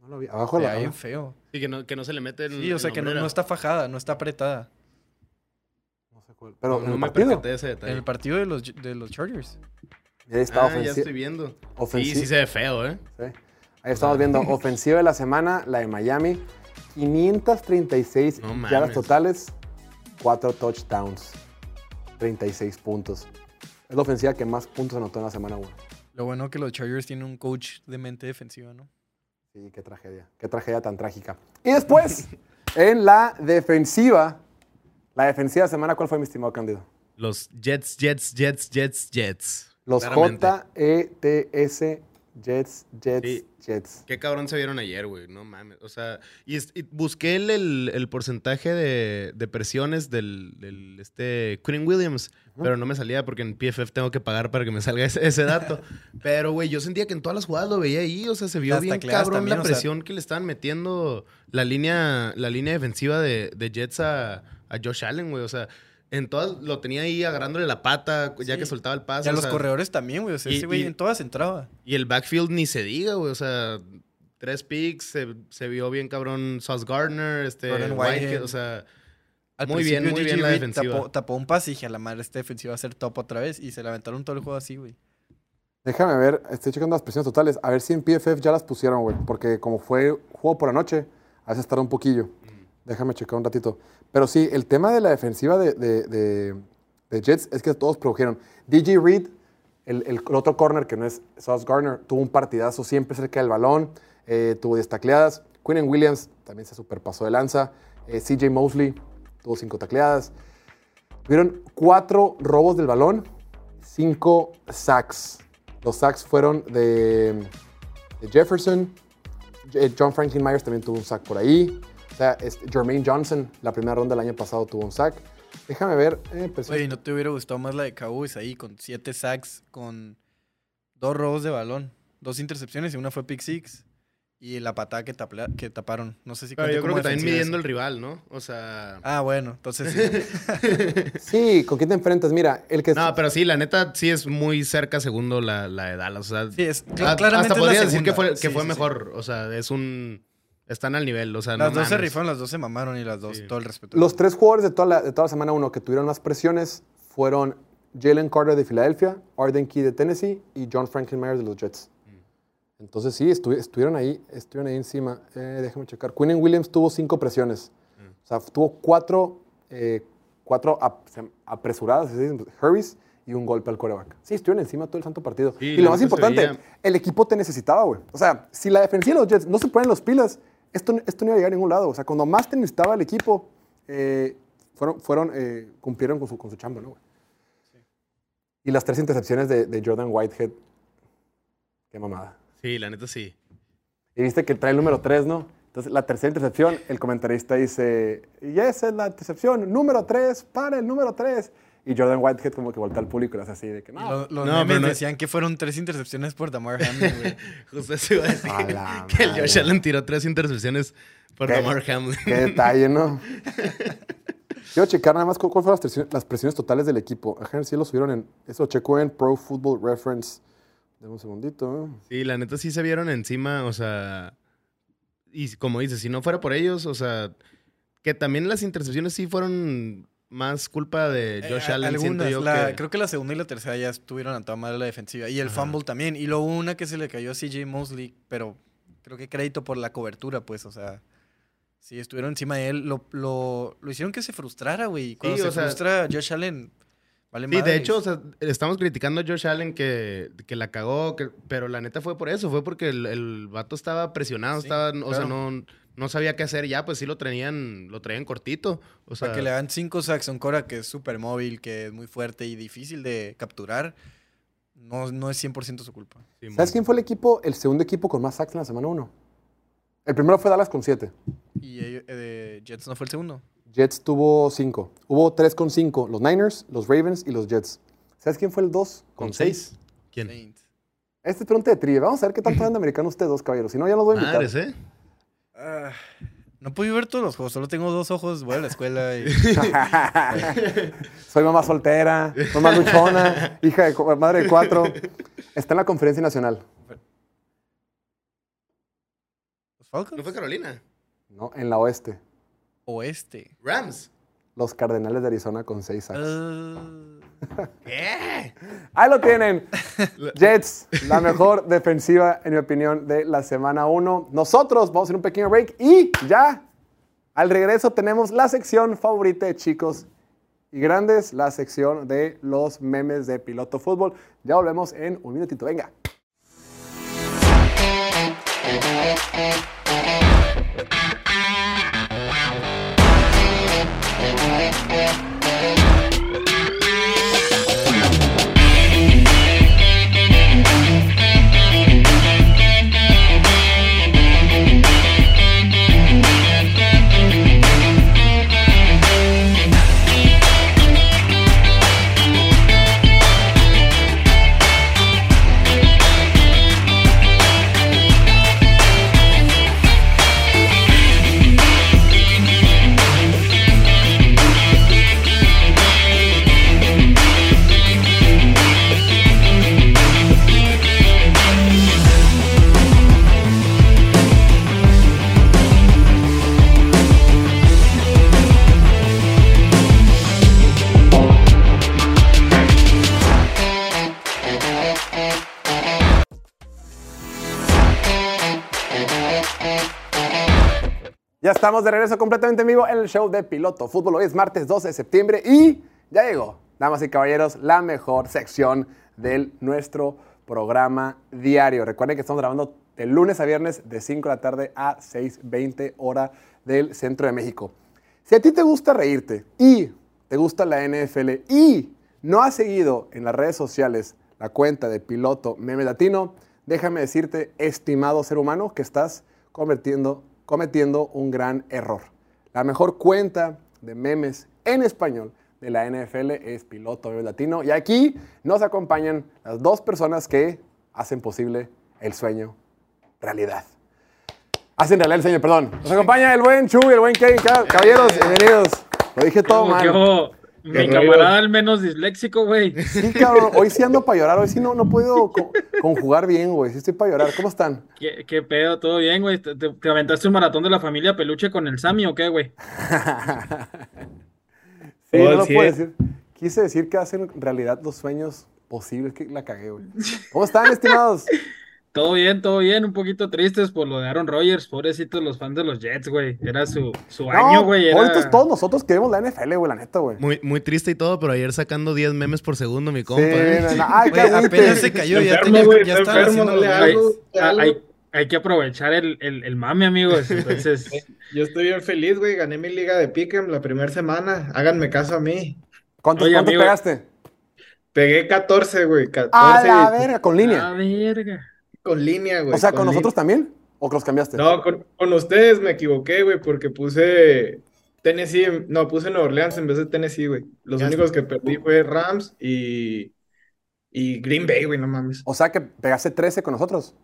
A: No lo vi. Abajo la...
E: bien feo.
F: Sí, que no, que no se le mete en
E: Sí, o sea
F: en
E: que no, no está fajada, no está apretada.
A: No sé cuál. Pero
F: No,
A: en
F: no
A: el
F: me
A: partido,
F: de ese
E: En
F: detalle.
E: el partido de los, de los Chargers.
A: ahí está
F: Ah, ya estoy viendo. Sí,
A: ofensiva.
F: sí se ve feo, ¿eh?
A: Sí. Ahí estamos viendo ofensiva de la semana, la de Miami. 536
F: No
A: yardas totales, 4 touchdowns, 36 puntos. Es la ofensiva que más puntos anotó en la semana 1.
E: Lo bueno que los Chargers tienen un coach de mente defensiva, ¿no?
A: Sí, qué tragedia. Qué tragedia tan trágica. Y después, en la defensiva, la defensiva de semana, ¿cuál fue mi estimado Cándido?
F: Los Jets, Jets, Jets, Jets, Jets.
A: Los. J-E-T-S, Jets, Jets,
F: Sí.
A: Jets.
F: Qué cabrón se vieron ayer, güey. No mames. O sea, y, busqué el, el- el porcentaje de, de presiones del, del, este Quinn Williams, pero no me salía porque en PFF tengo que pagar para que me salga ese, ese dato. pero, güey, yo sentía que en todas las jugadas lo veía ahí. O sea, se vio bien cabrón
E: también,
F: la
E: o sea-
F: presión que le estaban metiendo la línea, la línea defensiva de, de Jets a, a Josh Allen, güey. O sea, en todas lo tenía ahí agarrándole la pata ya
E: Sí.
F: que soltaba el
E: Y
F: pase.
E: a
F: o
E: los
F: sea,
E: corredores también, güey. O sea,
F: y-
E: ese güey
F: y-
E: en todas entraba.
F: y el backfield ni se diga, güey. O sea, tres picks, se, se vio bien cabrón Sauce Gardner, este, Whitehead, o sea...
E: Al
F: Muy bien, muy bien la defensiva.
E: Tapó, tapó un pase y dije, a la madre, esta defensiva va a ser top otra vez. Y se levantaron todo el juego así, güey.
A: Déjame ver, estoy checando las presiones totales, a ver si en PFF ya las pusieron, güey, porque como fue juego por la noche, a veces tarda un poquillo. Déjame checar un ratito. Pero sí, el tema de la defensiva de, de- de- Jets es que todos produjeron. DJ Reed, el, el otro corner que no es Sauce Gardner, tuvo un partidazo siempre cerca del balón, eh, tuvo 10 tacleadas. Quinn Williams también se superpasó de lanza. Eh, CJ Mosley tuvo 5 tacleadas. Tuvieron 4 robos del balón, 5 sacks. Los sacks fueron de, de Jefferson. Eh, John Franklin Myers también tuvo un sack por ahí. O sea, este, Jermaine Johnson, la primera ronda del año pasado, tuvo un sack. Déjame ver. eh,
E: Oye, ¿no te hubiera gustado más la de Cowboys ahí con siete sacks, con dos robos de balón, dos intercepciones y una fue pick six? Y la patada que, tapla- que taparon. No sé si
F: Pero yo creo que también midiendo
E: eso.
F: el rival, ¿no? O sea...
E: Ah, bueno, entonces sí.
A: Sí, ¿con quién te enfrentas? Mira, el que...
F: No, pero sí, la neta sí es muy cerca segundo la, la de Dallas. O sea,
E: Sí, es, claramente
F: hasta podría decir que fue, que
E: Sí,
F: fue
E: sí, sí.
F: mejor. O sea, es un... Están al nivel, o sea,
E: Las
F: no
E: dos se rifaron, las dos se mamaron y las dos,
F: Sí.
E: todo el respeto.
A: Los tres jugadores de toda la, de toda la semana 1 que tuvieron más presiones fueron Jalen Carter de Filadelfia, Arden Key de Tennessee y John Franklin Myers de los Jets. Entonces sí, estu- estuvieron ahí, estuvieron ahí encima. Eh, déjame checar. Quinn Williams tuvo cinco presiones. O sea, tuvo cuatro, eh, cuatro ap- apresuradas, dicen, hurries, y un golpe al coreback. Sí, estuvieron encima todo el santo partido.
F: Sí,
A: y lo más importante, el equipo te necesitaba, güey. O sea, si la defensiva de los Jets no se ponen los pilas, esto, esto no iba a llegar a ningún lado. O sea, cuando más te necesitaba el equipo, eh, fueron, fueron, eh, cumplieron con su, con su chamba, ¿no, güey? Y las tres intercepciones de, de Jordan Whitehead, qué mamada.
F: Sí, la neta sí.
A: Y viste que trae el número 3, ¿no? Entonces, la tercera intercepción, el comentarista dice, y esa es la intercepción, número 3, para el número 3. Y Jordan Whitehead como que voltea al público y hace así de que, no,
E: lo- los
F: No,
E: memes
F: pero no-
E: decían que fueron tres intercepciones por Damar Hamlin, güey.
F: Justo eso iba a decir.
A: A la
F: que el. Josh Allen tiró tres intercepciones por. Damar Hamlin.
A: qué detalle, ¿no? Quiero checar nada más cu- cuáles fueron las, presiones- las presiones totales del equipo. Ajá, sí lo subieron en, eso lo checó en Pro Football Reference. Dame un segundito. ¿eh?
F: Sí, la neta sí se vieron encima, o sea. Y como dices, si no fuera por ellos, o sea. Que también las intercepciones sí fueron más culpa de Josh
E: Eh,
F: Allen, siento
E: algunas,
F: yo
E: la-
F: que...
E: Creo que la segunda y la tercera ya estuvieron a toda madre la defensiva. Y el fumble también. Y luego una que se le cayó a CJ Mosley, pero creo que crédito por la cobertura, pues, o sea. Sí, estuvieron encima de él. Lo, lo, lo hicieron que se frustrara, güey. Cuando
F: Sí,
E: se
F: o sea-
E: frustra Josh Allen, vale
F: Sí, de
E: madres.
F: hecho, o sea, estamos criticando a Josh Allen que, que la cagó, que- pero la neta fue por eso, fue porque el, el vato estaba presionado,
E: Sí,
F: estaba, o sea, no, no sabía qué hacer ya, pues sí lo traían, lo traían cortito. O sea,
E: Para que le hagan cinco sacks a un Cora que es súper móvil, que es muy fuerte y difícil de capturar, no, no es 100% su culpa.
F: Simón.
A: ¿Sabes quién fue el equipo, el segundo equipo con más sacks en la semana 1? El primero fue Dallas con 7.
E: Y ellos- eh, Jets no fue el segundo.
A: Jets tuvo 5. Hubo 3 con 5. Los Niners, los Ravens y los Jets. ¿Sabes quién fue el 2?
F: ¿Con
A: 6.
F: seis? ¿Quién?
E: Saints.
A: Este es pregunta de trivia. Vamos a ver qué tanto saben de americano ustedes dos, caballeros. Si no, ya los voy a invitar.
F: Madres, ¿eh?
E: Ah, no pude ver todos los juegos, solo tengo dos ojos, voy a la escuela y...
A: Soy mamá soltera, mamá luchona, hija de madre de cuatro. Está en la conferencia nacional.
E: ¿Los Falcons?
F: ¿No fue Carolina?
A: ¿no? En la oeste.
E: Oeste.
F: Rams.
A: Los Cardenales de Arizona con 6 sacks.
F: ¿Qué?
A: Ahí lo tienen. Jets, la mejor defensiva, en mi opinión, de la semana 1. Nosotros vamos a hacer un pequeño break y ya, al regreso tenemos la sección favorita de chicos y grandes, la sección de los memes de piloto fútbol. Ya volvemos en un minutito. Venga. Estamos de regreso completamente en vivo en el show de Piloto Fútbol. Hoy es martes 12 de septiembre y ya llegó, damas y caballeros, la mejor sección de nuestro programa diario. Recuerden que estamos grabando de lunes a viernes de 5 de la tarde a 6.20 hora del centro de México. Si a ti te gusta reírte y te gusta la NFL y no has seguido en las redes sociales la cuenta de Piloto Meme Latino, déjame decirte, estimado ser humano, que estás convirtiendo, cometiendo un gran error. La mejor cuenta de memes en español de la NFL es Piloto Meme Latino. Y aquí nos acompañan las dos personas que hacen posible el sueño realidad. Hacen realidad el sueño, perdón. Nos acompaña el buen Chu y el buen Kevin. Cab- Caballeros, bienvenidos. Lo dije todo mal.
G: Mi camarada al menos disléxico, güey.
A: Sí, cabrón. Hoy sí ando para llorar. Hoy sí no, no puedo co- conjugar bien, güey. Sí estoy para llorar. ¿Cómo están?
G: ¿Qué, qué pedo? ¿Todo bien, güey? ¿Te, te- te aventaste un maratón de la familia peluche con el Sammy o qué, güey?
A: Sí,
G: Oh,
A: no lo
G: sí.
A: puedo decir. Quise decir que hacen realidad los sueños posibles. Que la cagué, güey. ¿Cómo están, estimados?
G: Todo bien, todo bien, un poquito tristes por lo de Aaron Rodgers, pobrecitos los fans de los Jets, güey. Era su, su año, güey. Era...
A: todos nosotros queremos la NFL, güey, la neta, güey.
F: Muy, muy triste y todo, pero ayer sacando 10 memes por segundo, mi
A: Sí,
F: compa. ¿eh?
A: no, no, ay,
E: Güey, apenas se cayó, ya,
H: Enfermo,
E: tenía,
H: güey,
E: ya
H: enfermo,
E: haciendo
G: Hay,
H: algo,
G: hay, hay que aprovechar el, el, el mame, amigos. Entonces,
H: Yo estoy bien feliz, güey. Gané mi liga de Pick'em la primera semana. Háganme caso a mí.
A: ¿Cuántos,
G: Oye,
A: cuántos
G: amigo.
A: pegaste?
H: Pegué 14, güey. 14
A: A la verga, con
G: a
A: línea.
G: verga.
H: Con línea, güey.
A: O sea, ¿con nosotros también? ¿O que los cambiaste?
H: No, con, con ustedes me equivoqué, güey, porque puse Tennessee, en- no, puse Nueva Orleans en vez de Tennessee, güey. Los
F: Ya
H: únicos que perdí fue Rams y, y Green Bay, güey, no mames.
A: O sea, que pegaste 13 con nosotros.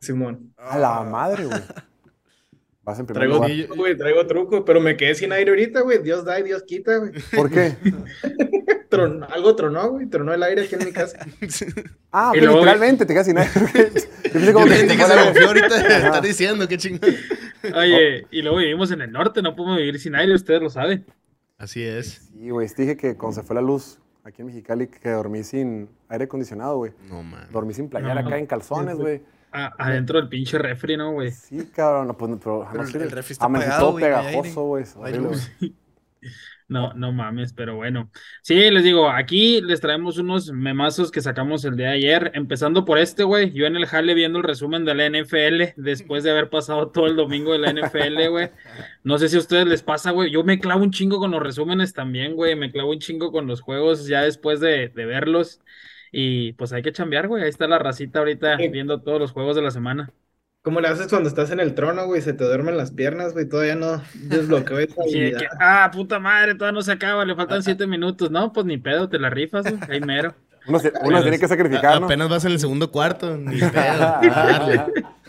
H: Simón.
A: A la madre, güey. Vas en primer
H: Traigo
A: lugar.
H: truco, güey, traigo truco, pero me quedé sin aire ahorita, güey. Dios da y Dios quita, güey.
A: ¿Por qué?
H: Tron- algo tronó, güey. Tronó el aire aquí en mi casa.
A: Ah,
G: Y luego-
A: literalmente te quedas sin aire. Yo pensé
F: Yo
A: que se
F: que confió ahorita.
A: Ajá.
F: Está diciendo, qué chingón.
G: Oye, y luego vivimos en el norte, no podemos vivir sin aire, ustedes lo saben.
F: Así es.
A: Sí, güey, te dije que cuando se fue la luz aquí en Mexicali que dormí sin aire acondicionado, güey.
F: No, man.
A: Dormí sin playera
G: No.
A: acá en calzones, güey.
G: Adentro del pinche refri, ¿no, güey?
A: Sí, cabrón, no, pues, no, pero,
E: Pero el-
A: sé,
E: el refri está apagado, güey,
A: pegajoso, güey.
E: No,
G: no mames, pero bueno. Sí, les digo, aquí les traemos unos memazos que sacamos el día de ayer, empezando por este, güey. Yo en el jale viendo el resumen de la NFL, después de haber pasado todo el domingo de la NFL, güey. No sé si a ustedes les pasa, güey. Yo me clavo un chingo con los resúmenes también, güey. Me clavo un chingo con los juegos ya después de, de verlos. Y pues hay que chambear, güey. Ahí está la racita ahorita
H: Sí.
G: viendo todos los juegos de la semana.
H: ¿Cómo le haces cuando estás en el trono, güey? Se te duermen las piernas, güey. Todavía no desbloqueo esa
G: Sí, que, ah, puta madre, todavía no se acaba, le faltan siete minutos. No, pues ni pedo, te la rifas, güey. Ahí mero.
A: Uno, se- uno se tiene que sacrificar, ¿no?
F: Apenas vas en el segundo cuarto. Ni pedo.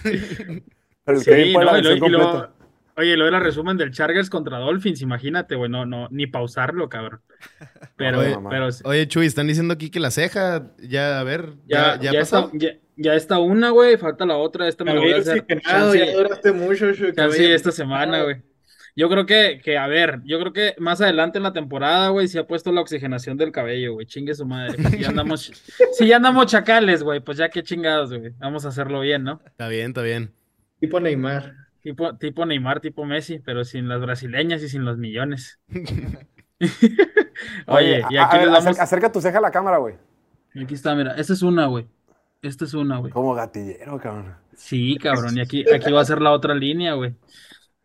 A: Pero el
G: Sí, no, y lo- oye, lo era resumen del Chargers contra Dolphins, imagínate, güey, no, no, ni pausarlo, cabrón. Pero,
F: Oye,
G: pero
F: Oye, Chuy, están diciendo aquí que la ceja, ya, a ver,
G: ya,
F: ya, ya,
G: ya
F: pasó.
G: está, ya, ya está una, güey, falta la otra, esta me la voy a hacer.
H: ya duraste mucho,
G: chance
H: cabello
G: esta semana, güey. Yo creo que, que, a ver, yo creo que más adelante en la temporada, güey, se ha puesto la oxigenación del cabello, güey. Chingue su madre. Si ya andamos, si ya andamos chacales, güey, pues ya qué chingados, güey. Vamos a hacerlo bien, ¿no?
F: Está bien, está bien.
H: Tipo Neymar.
G: Tipo, tipo Neymar, tipo Messi, pero sin las brasileñas y sin los millones. Oye, y aquí
A: a ver,
G: les damos.
A: acerca, acerca tu ceja a la cámara, güey.
G: Aquí está, mira. Esta es una, güey. Esta es una, güey.
A: Como gatillero, cabrón.
G: Sí, cabrón. Y aquí, aquí va a ser la otra línea, güey.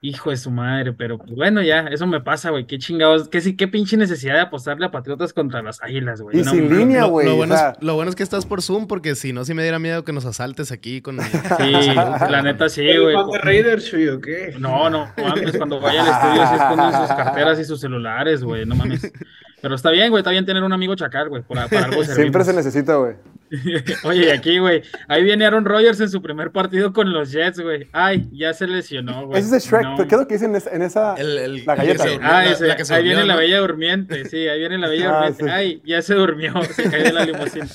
G: Hijo de su madre, pero pues, bueno, ya, eso me pasa, güey. Qué chingados, qué, sí- qué pinche necesidad de apostarle a Patriotas contra las Águilas, güey.
A: Y
G: No
A: sin línea, güey.
F: lo bueno,
A: sea,
F: es, lo bueno es que estás por Zoom, porque si no, sí me diera miedo que nos asaltes aquí con...
G: Sí, la neta sí,
H: ¿Eres
G: güey.
H: Raiders, o qué?
G: No, no, mames, cuando vaya al estudio sí esconden sus carteras y sus celulares, güey, no mames. Pero está bien, güey, está bien tener un amigo chacal, güey, para, para algo
A: siempre se necesita, güey.
G: Oye, y aquí, güey, ahí viene Aaron Rodgers en su primer partido con los Jets, güey. Ay, ya se lesionó, güey.
A: Ese es de Shrek.
G: No.
A: ¿Qué es lo que dicen en esa-?
F: El- el-
A: La galleta.
G: Ah,
F: la-
G: ese,
F: la que se
G: ahí
F: durmió,
G: viene la bella durmiente, sí, ahí viene la bella
A: Ah,
G: durmiente.
A: sí.
G: Ay, ya se durmió, se cayó de la limusina.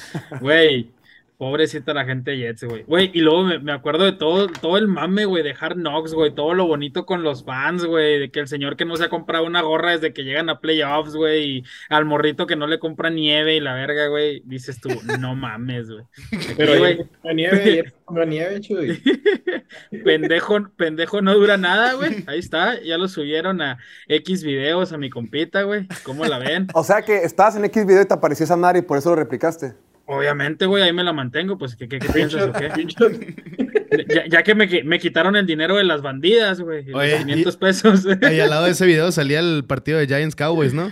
G: Güey, pobrecita la gente de Jets, güey. Güey, y luego me, me acuerdo de todo, todo el mame, güey, de Hard Knocks, güey, todo lo bonito con los fans, güey, de que el señor que no se ha comprado una gorra desde que llegan a playoffs, güey, y al morrito que no le compra nieve y la verga, güey, dices tú, no mames, güey.
H: Pero
G: güey,
H: ayer comió nieve, comió nieve, Chuy.
G: Pendejo, pendejo no dura nada, güey. Ahí está, ya lo subieron a X videos a mi compita, güey. ¿Cómo la ven?
A: O sea que estabas en X video y te apareció esa madre y por eso lo replicaste.
G: Obviamente, güey, ahí me la mantengo, pues, ¿qué, qué, qué piensas o qué? Ya, ya que me, me quitaron el dinero de las bandidas, güey, los
F: Oye,
G: 500 pesos.
F: Ahí al lado de ese video salía el partido de Giants Cowboys, ¿no?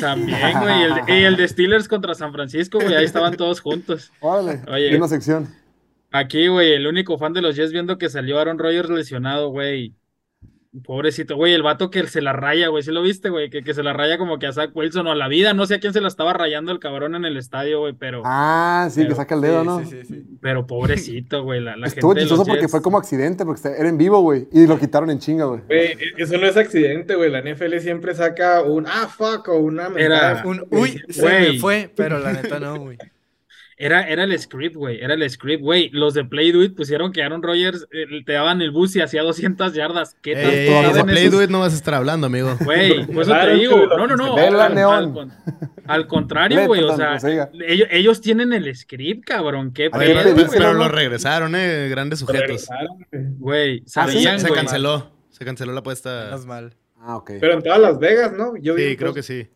G: También, güey, y el, de- y el de Steelers contra San Francisco, güey, ahí estaban todos juntos.
A: Órale.
G: Oye.
A: Sección.
G: Aquí, güey, el único fan de los Jets viendo que salió Aaron Rodgers lesionado, güey. Pobrecito, güey, el vato que se la raya, güey, ¿sí lo viste, güey? Que, que se la raya como que a Zach Wilson o a la vida, no sé a quién se la estaba rayando el cabrón en el estadio, güey, pero,
A: Ah, sí, que
G: Pero-
A: saca el dedo, ¿no?
E: Sí, sí, sí.
G: pero pobrecito, güey, la, la
A: Estuvo
G: gente
A: chistoso porque
G: Jets.
A: fue como accidente, porque era en vivo, güey. Y lo quitaron en chinga, güey.
H: Güey, eso no es accidente, güey. La NFL siempre saca un ah, fuck o una.
G: Era
E: Un, uy, se me fue, pero la neta no, güey.
G: Era, era el script, güey. Era el script, güey. Los de Play Do It pusieron que Aaron Rodgers eh, te daban el bus y hacía 200 yardas. ¿Qué tanto
F: Eh,
G: saben
F: de Play
G: esos-
F: Do It no vas a estar hablando, amigo.
G: Güey, por eso te digo. No, no, no. Al, contrario, güey. O sea, ellos, ellos tienen el script, cabrón. Qué
A: A ver,
G: pedo,
F: pero, lo regresaron, eh, grandes sujetos.
H: Regresaron, güey.
A: Ah, sí,
F: Se canceló. Se canceló la apuesta.
E: Menos mal.
A: Ah, ok.
H: Pero en todas Las Vegas, ¿no? Yo
F: Sí, creo que sí.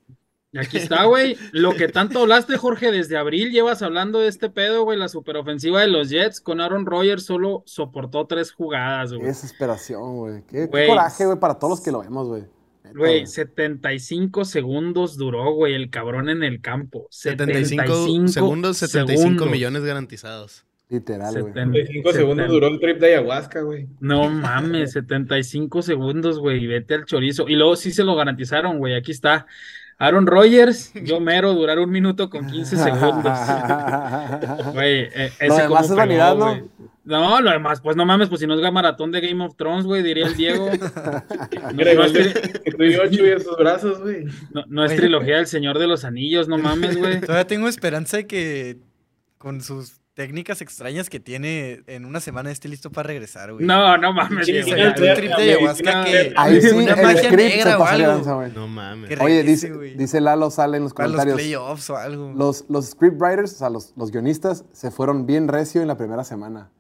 G: Y aquí está, güey. Lo que tanto hablaste, Jorge, desde abril llevas hablando de este pedo, güey. La superofensiva de los Jets con Aaron Rodgers solo soportó tres jugadas,
A: Qué
G: güey.
A: desesperación, güey. Qué, qué coraje, güey, para todos los que lo vemos, güey.
G: Güey, 75 segundos duró, güey, el cabrón en el campo.
F: 75
G: 75
F: segundos, 75
G: segundos.
F: millones garantizados.
A: Literal, güey.
G: 75
H: 35 segundos duró el trip de ayahuasca, güey.
G: No mames, 75 segundos, güey, vete al chorizo. Y luego sí se lo garantizaron, güey, aquí está. Aaron Rodgers, yo mero, durar un minuto con 15 segundos. Güey, eh, ese
A: Lo demás
G: cómo
A: es vanidad,
G: pegó,
A: ¿no?
G: No, lo demás, pues no mames, pues si no es maratón de Game of Thrones, güey, diría el Diego. No,
H: Mira,
G: no
H: igual
G: es, tri-
H: brazos, güey.
G: no- no es trilogía del Señor de los Anillos, no mames, güey.
E: Todavía tengo esperanza de que con sus técnicas extrañas que tiene en una semana esté listo para regresar, güey.
G: No, no mames,
H: Sí, sí,
E: un trip de
H: ya,
E: ayahuasca
G: ya,
E: que...
A: Ahí sí,
E: una
A: el
E: magia negra o algo.
F: No mames.
A: Oye, dice,
E: güey.
A: dice Lalo, sale en los
E: Para los
A: comentarios.
E: playoffs o algo.
A: Los, los scriptwriters, o sea, los, los guionistas, se fueron bien recio en la primera semana.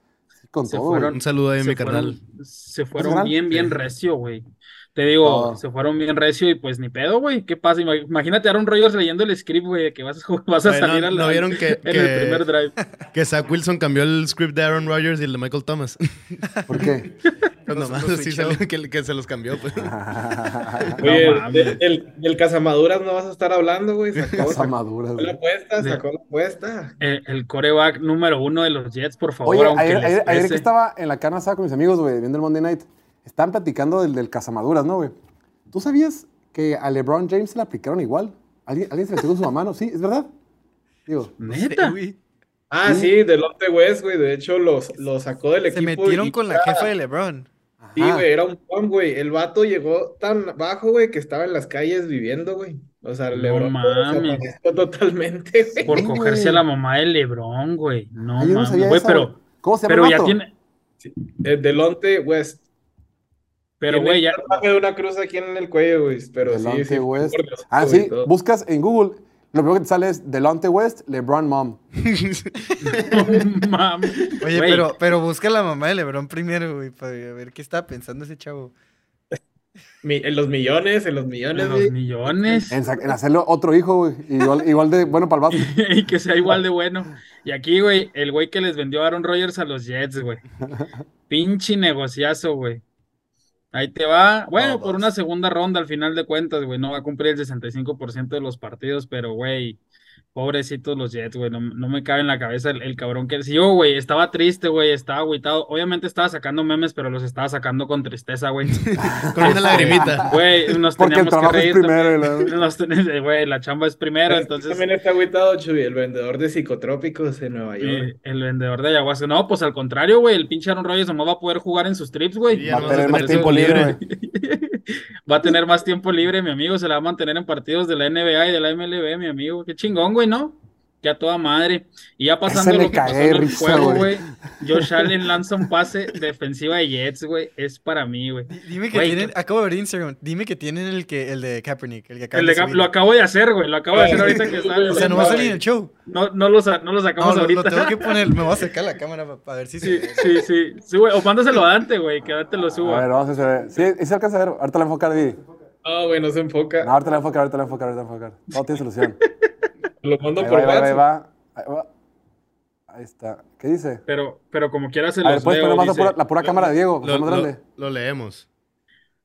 A: Con
G: Se
A: todo,
G: fueron-
F: Un saludo ahí a mi
G: fueron, se fueron bien, bien recio, güey. Te digo,
A: Todo.
G: se fueron bien recio y pues ni pedo, güey. ¿Qué pasa? Ima- Imagínate a Aaron Rodgers leyendo el script, güey, de que vas a, vas a salir
F: ¿no-
G: al-
F: no vieron que-
G: en
F: que-
G: el primer drive.
F: Que Zach Wilson cambió el script de Aaron Rodgers y el de Michael Thomas.
A: ¿Por qué?
F: Pues nomás salió que, que se los cambió, pues.
H: Oye, del Cazamaduras no vas a estar hablando, güey. Sacó,
A: Casa
H: sacó la apuesta, sacó la apuesta.
G: El, el coreback número uno de los Jets, por favor,
A: Oye,
G: aunque
A: ayer,
G: les
A: ayer- ayer que estaba en la carne asada con mis amigos, güey, viendo el Monday Night, estaban platicando del, del Casamaduras, ¿no, güey? ¿Tú sabías que a LeBron James se le aplicaron igual? ¿Alguien, ¿alguien se metió con su mamá, no? Sí, es verdad. Digo,
G: Neta.
E: güey.
H: Ah, sí, del Lotte West, güey. De hecho, los, los sacó del
E: Se
H: equipo.
E: metieron
H: y-
E: con la jefa de LeBron.
H: Sí,
A: Ajá.
H: güey, era un pom, güey. El vato llegó tan bajo, güey, que estaba en las calles viviendo, güey. O sea,
G: No
H: LeBron
G: mames.
H: desapareció totalmente, güey.
G: Por
A: Sí,
G: cogerse a la mamá de LeBron, güey. No
A: Ah, no
G: mames, güey, pero.
A: ¿Cómo se llama
G: pero
A: el
G: ya
A: vato?
G: tiene,
H: El Delonte West.
G: Pero güey, ya,
H: de una cruz aquí en el cuello, güey. Pero sí,
A: Delonte
H: sí.
A: West.
H: por los
A: Ah, sí, buscas en Google, lo primero que te sale es Delonte West, LeBron Mom.
G: no mames.
E: Oye, pero, pero busca a la mamá de LeBron primero, güey, para ver qué estaba pensando ese chavo.
H: Mi- en los millones, en los millones,
G: los
H: güey.
G: millones.
A: En, en hacerle otro hijo, güey. Igual, igual de bueno para el vato.
G: y que sea igual de bueno. Y aquí, güey, el güey que les vendió a Aaron Rodgers a los Jets, güey. Pinche negociazo, güey. Ahí te va. Bueno, por una segunda ronda al final de cuentas, güey. No va a cumplir el 65% de los partidos, pero, güey, pobrecitos los Jets, güey. No, no me cabe en la cabeza el, el cabrón que... Si yo, güey, estaba triste, güey, estaba agüitado. Obviamente estaba sacando memes, pero los estaba sacando con tristeza, güey.
F: Con una lagrimita.
G: Güey, nos
A: Porque el
G: teníamos que
A: es
G: reír
A: primero. la-
G: Nos ten- Güey, la chamba es primero, entonces...
H: También está agüitado, Chuy, el vendedor de psicotrópicos en Nueva York.
G: El vendedor de ayahuasca. No, pues al contrario, güey. El pinche Aaron Rodgers no va a poder jugar en sus trips, güey.
F: Sí,
A: Va a tener más tiempo libre, güey.
G: Va a tener más tiempo libre, mi amigo. Se la va a mantener en partidos de la NBA y de la MLB, mi amigo. Qué chingón, güey, ¿no? Ya toda madre. Y ya pasando a lo que pasó en el
A: risa,
G: juego,
A: güey.
G: Josh Allen lanza un pase defensiva de Jets, güey. Es para mí, güey.
E: Di- Dime que tienen,
G: ¿qué-
E: acabo de ver Instagram, dime que tienen el que el de Kaepernick, el que acaban
G: El
E: de
G: de Cap-
E: subir.
G: lo acabo de hacer, güey. Lo acabo de hacer ahorita que está.
E: O sea, no va a salir en el show.
G: No, no lo, no lo sacamos
E: No, lo,
G: ahorita.
E: lo tengo que poner, me voy a acercar la cámara para ver si
G: Sí,
E: se
G: sí, sí. Sí, güey. O mándaselo a Dante, güey. Que Dante lo
A: A
G: suba.
A: ver, vamos a ver. Sí, sí se alcanza a ver. Ahorita la a enfocar, Didi.
H: Ah, güey, no se enfoca.
A: No, ahorita la a enfocar, ahorita la a enfocar, ahorita la a enfocar. Todo tiene solución.
H: Lo mando
A: Ahí
H: por
A: va, ahí va, ahí
H: WhatsApp.
A: va. Ahí va. Ahí está. ¿Qué dice?
G: Pero, pero como quiera se
A: A ver,
G: los
A: puedes
G: leo,
A: la
G: dice-
A: pura, la pura cámara de Diego,
F: Lo, lo- lo leemos.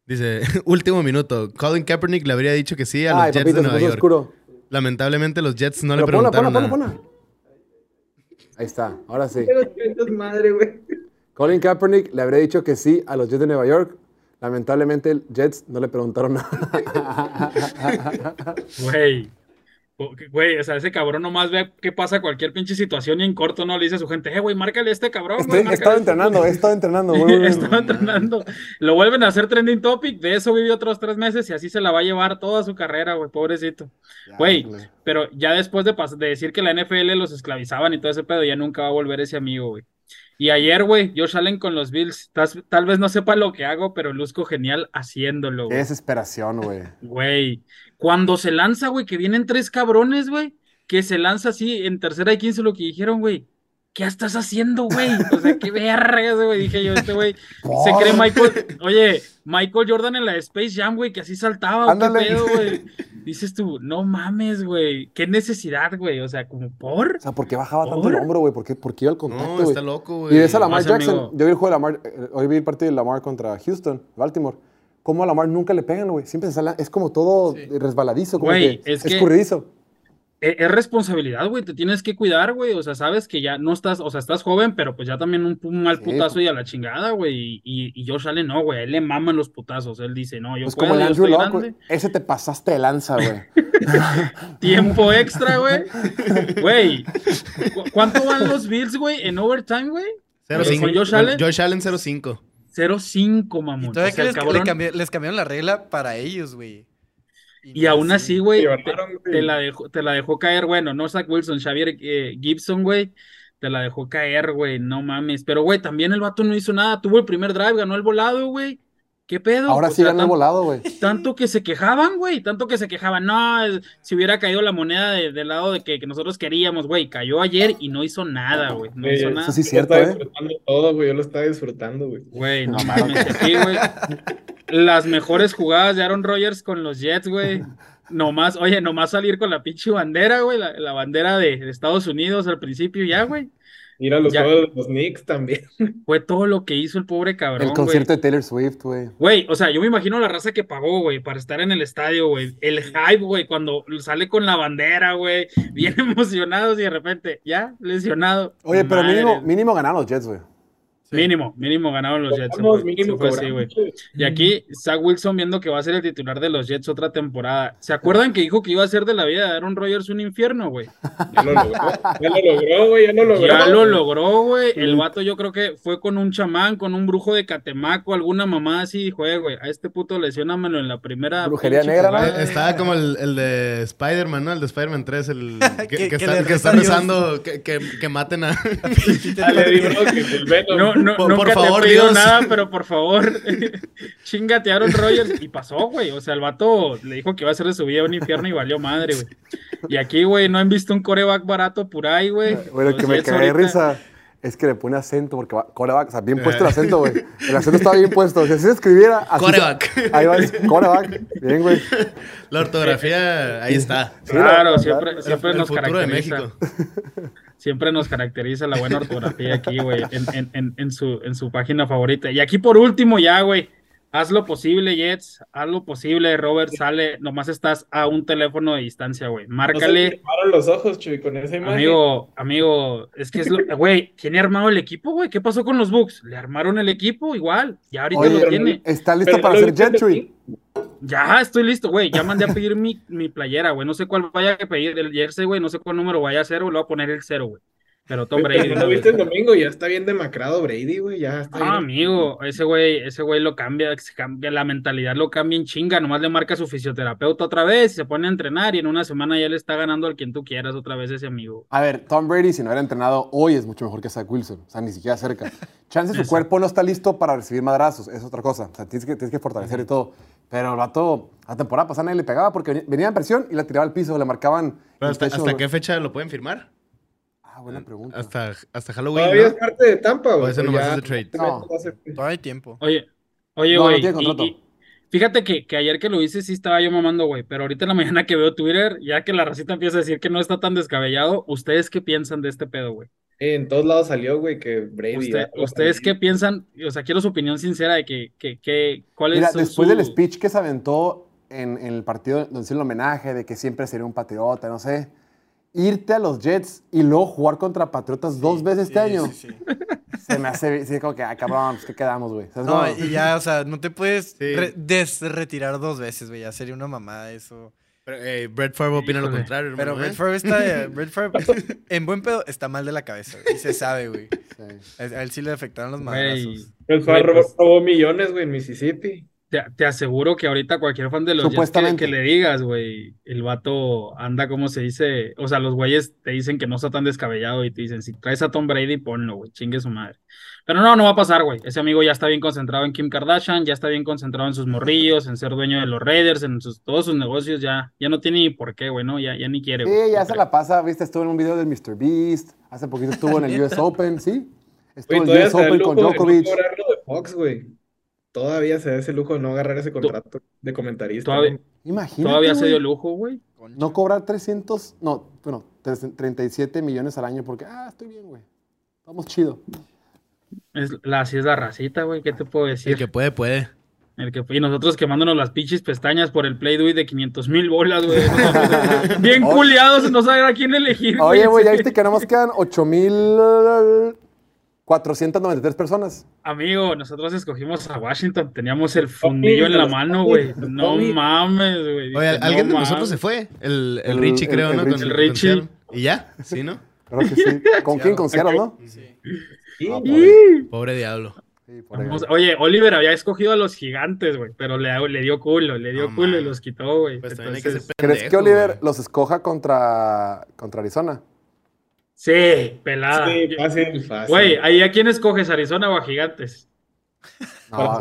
F: Dice, último minuto. Colin Kaepernick le habría dicho que sí a los
A: Ay,
F: Jets
A: papito,
F: de Nueva York.
A: oscuro.
F: Lamentablemente los Jets no le
A: Pero
F: preguntaron
A: ponla, ponla,
F: nada.
A: ponla. Ahí está, ahora sí.
H: Madre, güey.
A: Colin Kaepernick le habría dicho que sí a los Jets de Nueva York. Lamentablemente, Jets no le preguntaron nada.
G: Güey. Güey, o sea, ese cabrón nomás ve qué pasa cualquier pinche situación y en corto no le dice a su gente, eh, güey, márcale a este cabrón,
A: Estoy,
G: güey.
A: he
G: márcale
A: estado
G: a este
A: entrenando, he estado entrenando. güey.
G: Estaba entrenando. Lo vuelven a hacer trending topic. De eso vivió otros tres meses y así se la va a llevar toda su carrera, güey. Pobrecito.
A: Ya,
G: Güey,
A: güey.
G: pero ya después de, decir que la NFL los esclavizaban y todo ese pedo, ya nunca va a volver ese amigo, güey. Y ayer, güey, Josh Allen con los Bills. Tal, vez no sepa lo que hago, pero luzco genial haciéndolo,
A: Qué desesperación, güey.
G: Güey. Cuando se lanza, güey, que vienen tres cabrones, güey, que se lanza así en tercera y quince, lo que dijeron, güey. ¿Qué estás haciendo, güey? O sea, qué vergas, güey. Dije yo, este güey se cree Michael. Oye, Michael Jordan en la Space Jam, güey, que así saltaba. ¿o
A: Ándale.
G: ¿Qué pedo, güey? Dices tú, no mames, güey. Qué necesidad, güey. O sea, como por.
A: O sea, ¿por qué bajaba tanto el hombro, güey? ¿Por qué, por qué iba al contacto,
F: No,
A: güey?
F: está loco, güey.
A: Y ves a Lamar Jackson.
G: amigo.
A: Yo vi el juego de Lamar, eh, hoy vi el partido de Lamar contra Houston, Baltimore. Cómo a Lamar nunca le pegan, güey. Siempre se sale, es como todo resbaladizo, como
G: Güey,
A: que
G: es
A: escurridizo.
G: Es, es responsabilidad, güey. Te tienes que cuidar, güey. O sea, sabes que ya no estás, o sea, estás joven, pero pues ya también un, un mal
A: Sí,
G: putazo
A: pues.
G: y a la chingada, güey. Y, y, y Josh Allen no, güey. A él le maman los putazos. Él dice, no, yo
A: Pues
G: puedo,
A: como el Andrew
G: grande.
A: güey. Ese te pasaste de lanza, güey.
G: Tiempo extra, güey. Güey. ¿cu- ¿Cuánto van los Bills, güey, en overtime, güey?
F: 0-5.
G: ¿Con Josh Allen?
F: Josh Allen 0-5.
G: 0-5, mamón.
E: Y todavía
G: O sea,
E: que
G: el
E: les, le
G: cabrón-
E: cambi- les cambiaron la regla para ellos, güey.
G: Y aún así, te,
H: güey.
G: te la dejó, te la dejó caer, bueno, no Zach Wilson, Xavier eh, Gibson, güey, te la dejó caer, güey, no mames. Pero, güey, también el vato no hizo nada, tuvo el primer drive, ganó el volado, güey. ¿Qué pedo?
A: Ahora
G: O
A: sí
G: sea,
A: el
G: tan-
A: volado, güey.
G: Tanto que se quejaban, güey, tanto que se quejaban. No, si hubiera caído la moneda de- del lado de que, que nosotros queríamos, güey, cayó ayer y no hizo nada, güey, no hizo
H: eso
G: nada.
A: Eso sí es
H: Yo
A: cierto,
H: estaba
A: ¿eh?
H: disfrutando todo, güey. Yo lo estaba disfrutando, güey.
G: Güey, no mames, aquí, güey. Las mejores jugadas de Aaron Rodgers con los Jets, güey. Nomás, oye, nomás salir con la pinche bandera, güey, la, la bandera de, de Estados Unidos al principio, ya, güey.
H: Ir a los
G: Ya.
H: juegos de los Knicks también.
G: Fue todo lo que hizo el pobre cabrón,
A: El concierto de Taylor Swift, güey.
G: Güey, o sea, yo me imagino la raza que pagó, güey, para estar en el estadio, güey. El hype, güey, cuando sale con la bandera, güey, bien emocionados y de repente, ya, lesionado.
A: Oye, pero
G: Madre.
A: mínimo, mínimo ganaron los Jets, güey.
G: Mínimo, mínimo ganaron los Jets.
H: mínimo
G: fue así. Y aquí, Zach Wilson viendo que va a ser el titular de los Jets otra temporada. ¿Se acuerdan que dijo que iba a ser de la vida de Aaron Rodgers un infierno, güey?
H: Ya lo logró. Ya lo logró, güey. Ya lo logró.
G: Ya lo logró, güey. El vato yo creo que fue con un chamán, con un brujo de Catemaco, alguna mamá así, dijo, eh, güey, a este puto lesionamelo en la primera.
A: Brujería
G: pinche
A: negra, ¿no?
G: jugada".
F: Eh, Estaba como el, el de Spider-Man, ¿no? El de Spider-Man 3, el que,
E: Que-
F: que
E: que
F: está, que
E: a
F: rezando que, que, que maten a...
H: Le di Brock, el Venom.
G: No, no,
F: Por-
G: nunca
F: por favor,
G: te he pedido
F: Dios.
G: nada, pero por favor, chingate a Aaron Rodgers. Y pasó, güey. O sea, el vato le dijo que iba a hacer de su vida un infierno y valió madre, güey. Y aquí, güey, no han visto un coreback barato por ahí, güey. Los
A: que me cagué de
G: ahorita-
A: risa es que le pone acento, porque va, coreback, o sea, bien puesto el acento, güey. El acento estaba bien puesto. Si así se escribiera, así se-
F: Coreback.
A: Ahí va, es coreback. Bien, güey.
F: La ortografía, ahí está.
A: Sí,
G: Claro,
A: la-
G: siempre, siempre
F: el
G: nos
F: futuro de
G: caracteriza.
F: México.
G: Siempre nos caracteriza la buena ortografía aquí, güey, en, en, en, en su, en su página favorita. Y aquí por último, ya, güey. Haz lo posible, Jets. Haz lo posible, Robert. Sale, nomás estás a un teléfono de distancia, güey.
H: No se
G: Márcale.
H: quemaron los ojos, Chuy, con esa imagen.
G: Amigo, amigo, es que es lo. Güey, ¿tiene armado el equipo, güey? ¿Qué pasó con los Bucks? Le armaron el equipo igual. Ya ahorita
A: Oye,
G: lo tiene.
A: está listo
H: Pero
A: para
H: no viste en
A: Gentry.
G: Ya estoy listo, güey. Ya mandé a pedir mi, mi playera, güey. No sé cuál vaya a pedir del jersey, güey. No sé cuál número vaya a ser, güey. Le voy a poner el cero, güey. Pero Tom Brady.
H: pero ¿No viste el domingo? Ya está bien demacrado Brady, güey. Ya está
G: Ah,
H: bien.
G: amigo, ese güey, ese güey lo cambia, se cambia, la mentalidad lo cambia en chinga, nomás le marca a su fisioterapeuta otra vez y se pone a entrenar y en una semana ya le está ganando al quien tú quieras otra vez ese amigo.
A: A ver, Tom Brady, si no hubiera entrenado hoy, es mucho mejor que Zach Wilson. O sea, ni siquiera cerca. Chance su cuerpo no está listo para recibir madrazos. Es otra cosa. O sea, tienes que, tienes que fortalecer y todo. Pero el vato, la temporada pasada nadie le pegaba porque venía- en presión y la tiraba al piso. Le marcaban.
F: Pero hasta,
A: techo,
F: ¿hasta
A: güey.
F: qué fecha lo pueden firmar?
A: Ah, buena pregunta.
F: Hasta, hasta Halloween,
H: Todavía es
F: ¿no?
H: parte de Tampa,
F: O
H: güey.
F: ese
H: pero
F: nomás
H: ya
F: es de trade.
A: No.
H: va a ser-
E: Todavía hay tiempo.
G: Oye, oye,
A: No, no
G: güey, y-
A: contrato.
G: y fíjate que, que ayer que lo hice sí estaba yo mamando, güey, pero ahorita en la mañana que veo Twitter, ya que la racita empieza a decir que no está tan descabellado, ¿ustedes qué piensan de este pedo, güey?
H: En todos lados salió, güey, que Brady.
G: Usted- ¿Ustedes qué piensan? O sea, quiero su opinión sincera de que, que, que ¿cuál
A: Mira,
G: es su-
A: después
G: su-
A: del speech que se aventó en, en el partido donde hizo el homenaje de que siempre sería un patriota, no sé, irte a los Jets y luego jugar contra Patriotas dos veces este
E: Sí,
A: año,
E: sí, sí.
A: se me hace, sí, como que, ah, cabrón, pues, ¿qué quedamos, güey? ¿Sabes
E: No, y ya, o sea, no te puedes
F: Sí.
E: re- desretirar dos veces, güey. Ya sería una mamada eso.
F: Pero, eh, Brett Favre opina lo contrario,
E: Pero
F: hermano, ¿eh?
E: Brett Favre está. Brett Favre, en buen pedo, está mal de la cabeza. güey, Y se sabe, güey.
A: Sí.
E: A él sí le afectaron los madrazos.
H: El
G: Güey,
H: Favre
G: pues-
H: robó millones, güey, en Mississippi.
G: Te, te aseguro que ahorita cualquier fan de los Jets que, que le digas, güey, el vato anda como se dice, o sea, los güeyes te dicen que no está tan descabellado y te dicen, si traes a Tom Brady, ponlo, güey, chingue su madre. Pero no, no va a pasar, güey. Ese amigo ya está bien concentrado en Kim Kardashian, ya está bien concentrado en sus morrillos, en ser dueño de los Raiders, en sus, todos sus negocios, ya, ya no tiene ni por qué, güey, ¿no? Ya, ya ni quiere, güey.
A: Sí, ya se la pasa, viste, estuvo en un video del Mr. Beast, hace poquito estuvo en el US Open, ¿sí? Estuvo en el
H: todavía
A: US
H: se da el
A: Open
H: lujo
A: con
H: de no
A: Djokovic.
H: de Fox, güey. Todavía se da ese lujo de no agarrar ese contrato de comentarista.
G: Todavía-
H: ¿no?
A: Imagínate,
G: Todavía se dio lujo, güey.
A: No cobrar 300, no, bueno, 37 millones al año porque, ah, estoy bien, güey. Estamos chido.
G: Es, la, así es la racita, güey, ¿qué te puedo decir?
F: El que puede, puede.
G: El que, y nosotros quemándonos las pinches pestañas por el Play Doh de 500 mil bolas, güey. Bien
A: Oye.
G: culiados, no saben a quién elegir.
A: Oye, güey, ya viste que nada más quedan 8,493 personas.
G: Amigo, nosotros escogimos a Washington, teníamos el fundillo en la mano, güey. No mames, güey.
F: Oye, alguien
G: no
F: de nosotros se fue. El, el
A: El-
F: Richie, creo,
A: el
F: ¿no?
A: Richie.
F: Con-
G: El Richie.
F: Y ya, ¿sí, no?
A: Creo que sí. ¿Con quién? Con Seattle, ¿no?
H: Sí,
A: Ah.
F: Pobre diablo.
A: Sí.
G: Vamos- Oye, Oliver había escogido a los gigantes, güey, pero le, le dio culo, le dio culo y los quitó, güey.
F: Pues que
A: ¿Crees que Oliver los escoja contra, contra Arizona?
G: sí, pelada.
H: Sí, fácil, fácil.
G: Güey, ahí a quién escoges, Arizona o a gigantes?
A: No.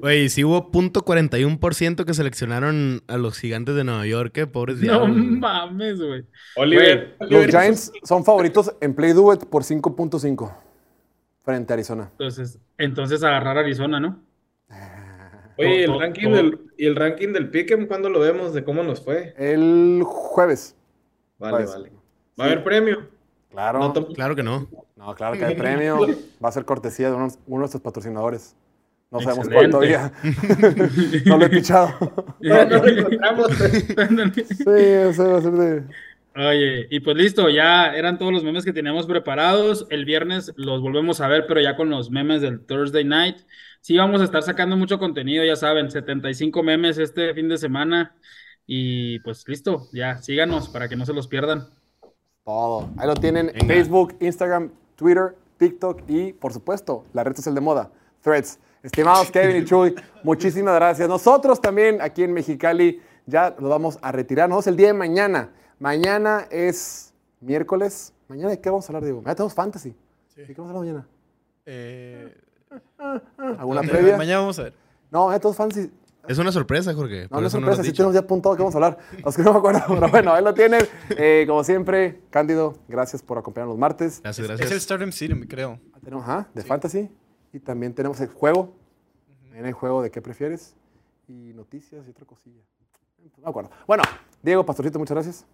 F: Güey, sí hubo punto .41% que seleccionaron a los gigantes de Nueva York, ¿eh? Pobres
G: No
F: diablos.
G: mames, güey.
H: Oliver.
A: Los
H: Oliver-
A: Giants son favoritos en Play Do It por 5.5 frente a Arizona.
G: Entonces, entonces agarrar Arizona, ¿no?
H: Oye, el ranking del, y el ranking del Pick'em, ¿cuándo lo vemos? ¿De cómo nos fue?
A: El jueves.
H: Vale, vale. ¿Va a haber premio?
A: Claro.
H: No
A: No,
F: Claro que no.
A: claro que hay premio. Va a ser cortesía de unos- uno de nuestros patrocinadores. No sabemos cuál todavía. no lo he pichado.
H: No, no lo encontramos.
A: sí, ese va a ser de.
G: Oye, y pues listo, ya eran todos los memes que teníamos preparados. El viernes los volvemos a ver, pero ya con los memes del Thursday night. Sí, vamos a estar sacando mucho contenido, ya saben, 75 memes este fin de semana. Y pues listo, ya síganos para que no se los pierdan.
A: Todo. Ahí lo tienen
F: Venga.
A: Facebook, Instagram, Twitter, TikTok y, por supuesto, la red social de moda, Threads. Estimados Kevin y Chuy, muchísimas gracias. Nosotros también aquí en Mexicali ya nos vamos a retirar. Nos vemos el día de mañana. Mañana es miércoles. ¿Mañana de qué vamos a hablar, Diego? Mañana tenemos fantasy. ¿De qué vamos a hablar mañana?
E: Eh,
A: ¿Alguna previa?
E: Mañana vamos a ver.
A: No, mañana tenemos fantasy.
F: Es una sorpresa, Jorge.
A: No, no es
F: no
A: sorpresa,
F: has
A: sí tenemos ya apuntado que vamos a hablar. Los que no me acuerdo, pero bueno, ahí lo tienen. Eh, como siempre, Cándido, gracias por acompañarnos los martes.
F: Gracias,
E: Es
F: gracias.
E: el Stardom City, creo.
A: Tenemos, ajá, de fantasy. Y también tenemos el juego. También el juego de qué prefieres. Y noticias y otra cosilla. No me acuerdo. Bueno, Diego Pastorcito, muchas gracias.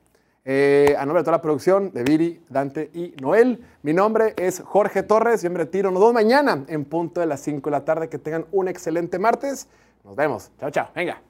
A: Eh, a nombre de toda la producción, de Viri, Dante y Noel, mi nombre es Jorge Torres. Yo me retiro. Nos vemos mañana en punto de las 5 de la tarde. Que tengan un excelente martes. Nos vemos. Chao, chao. Venga.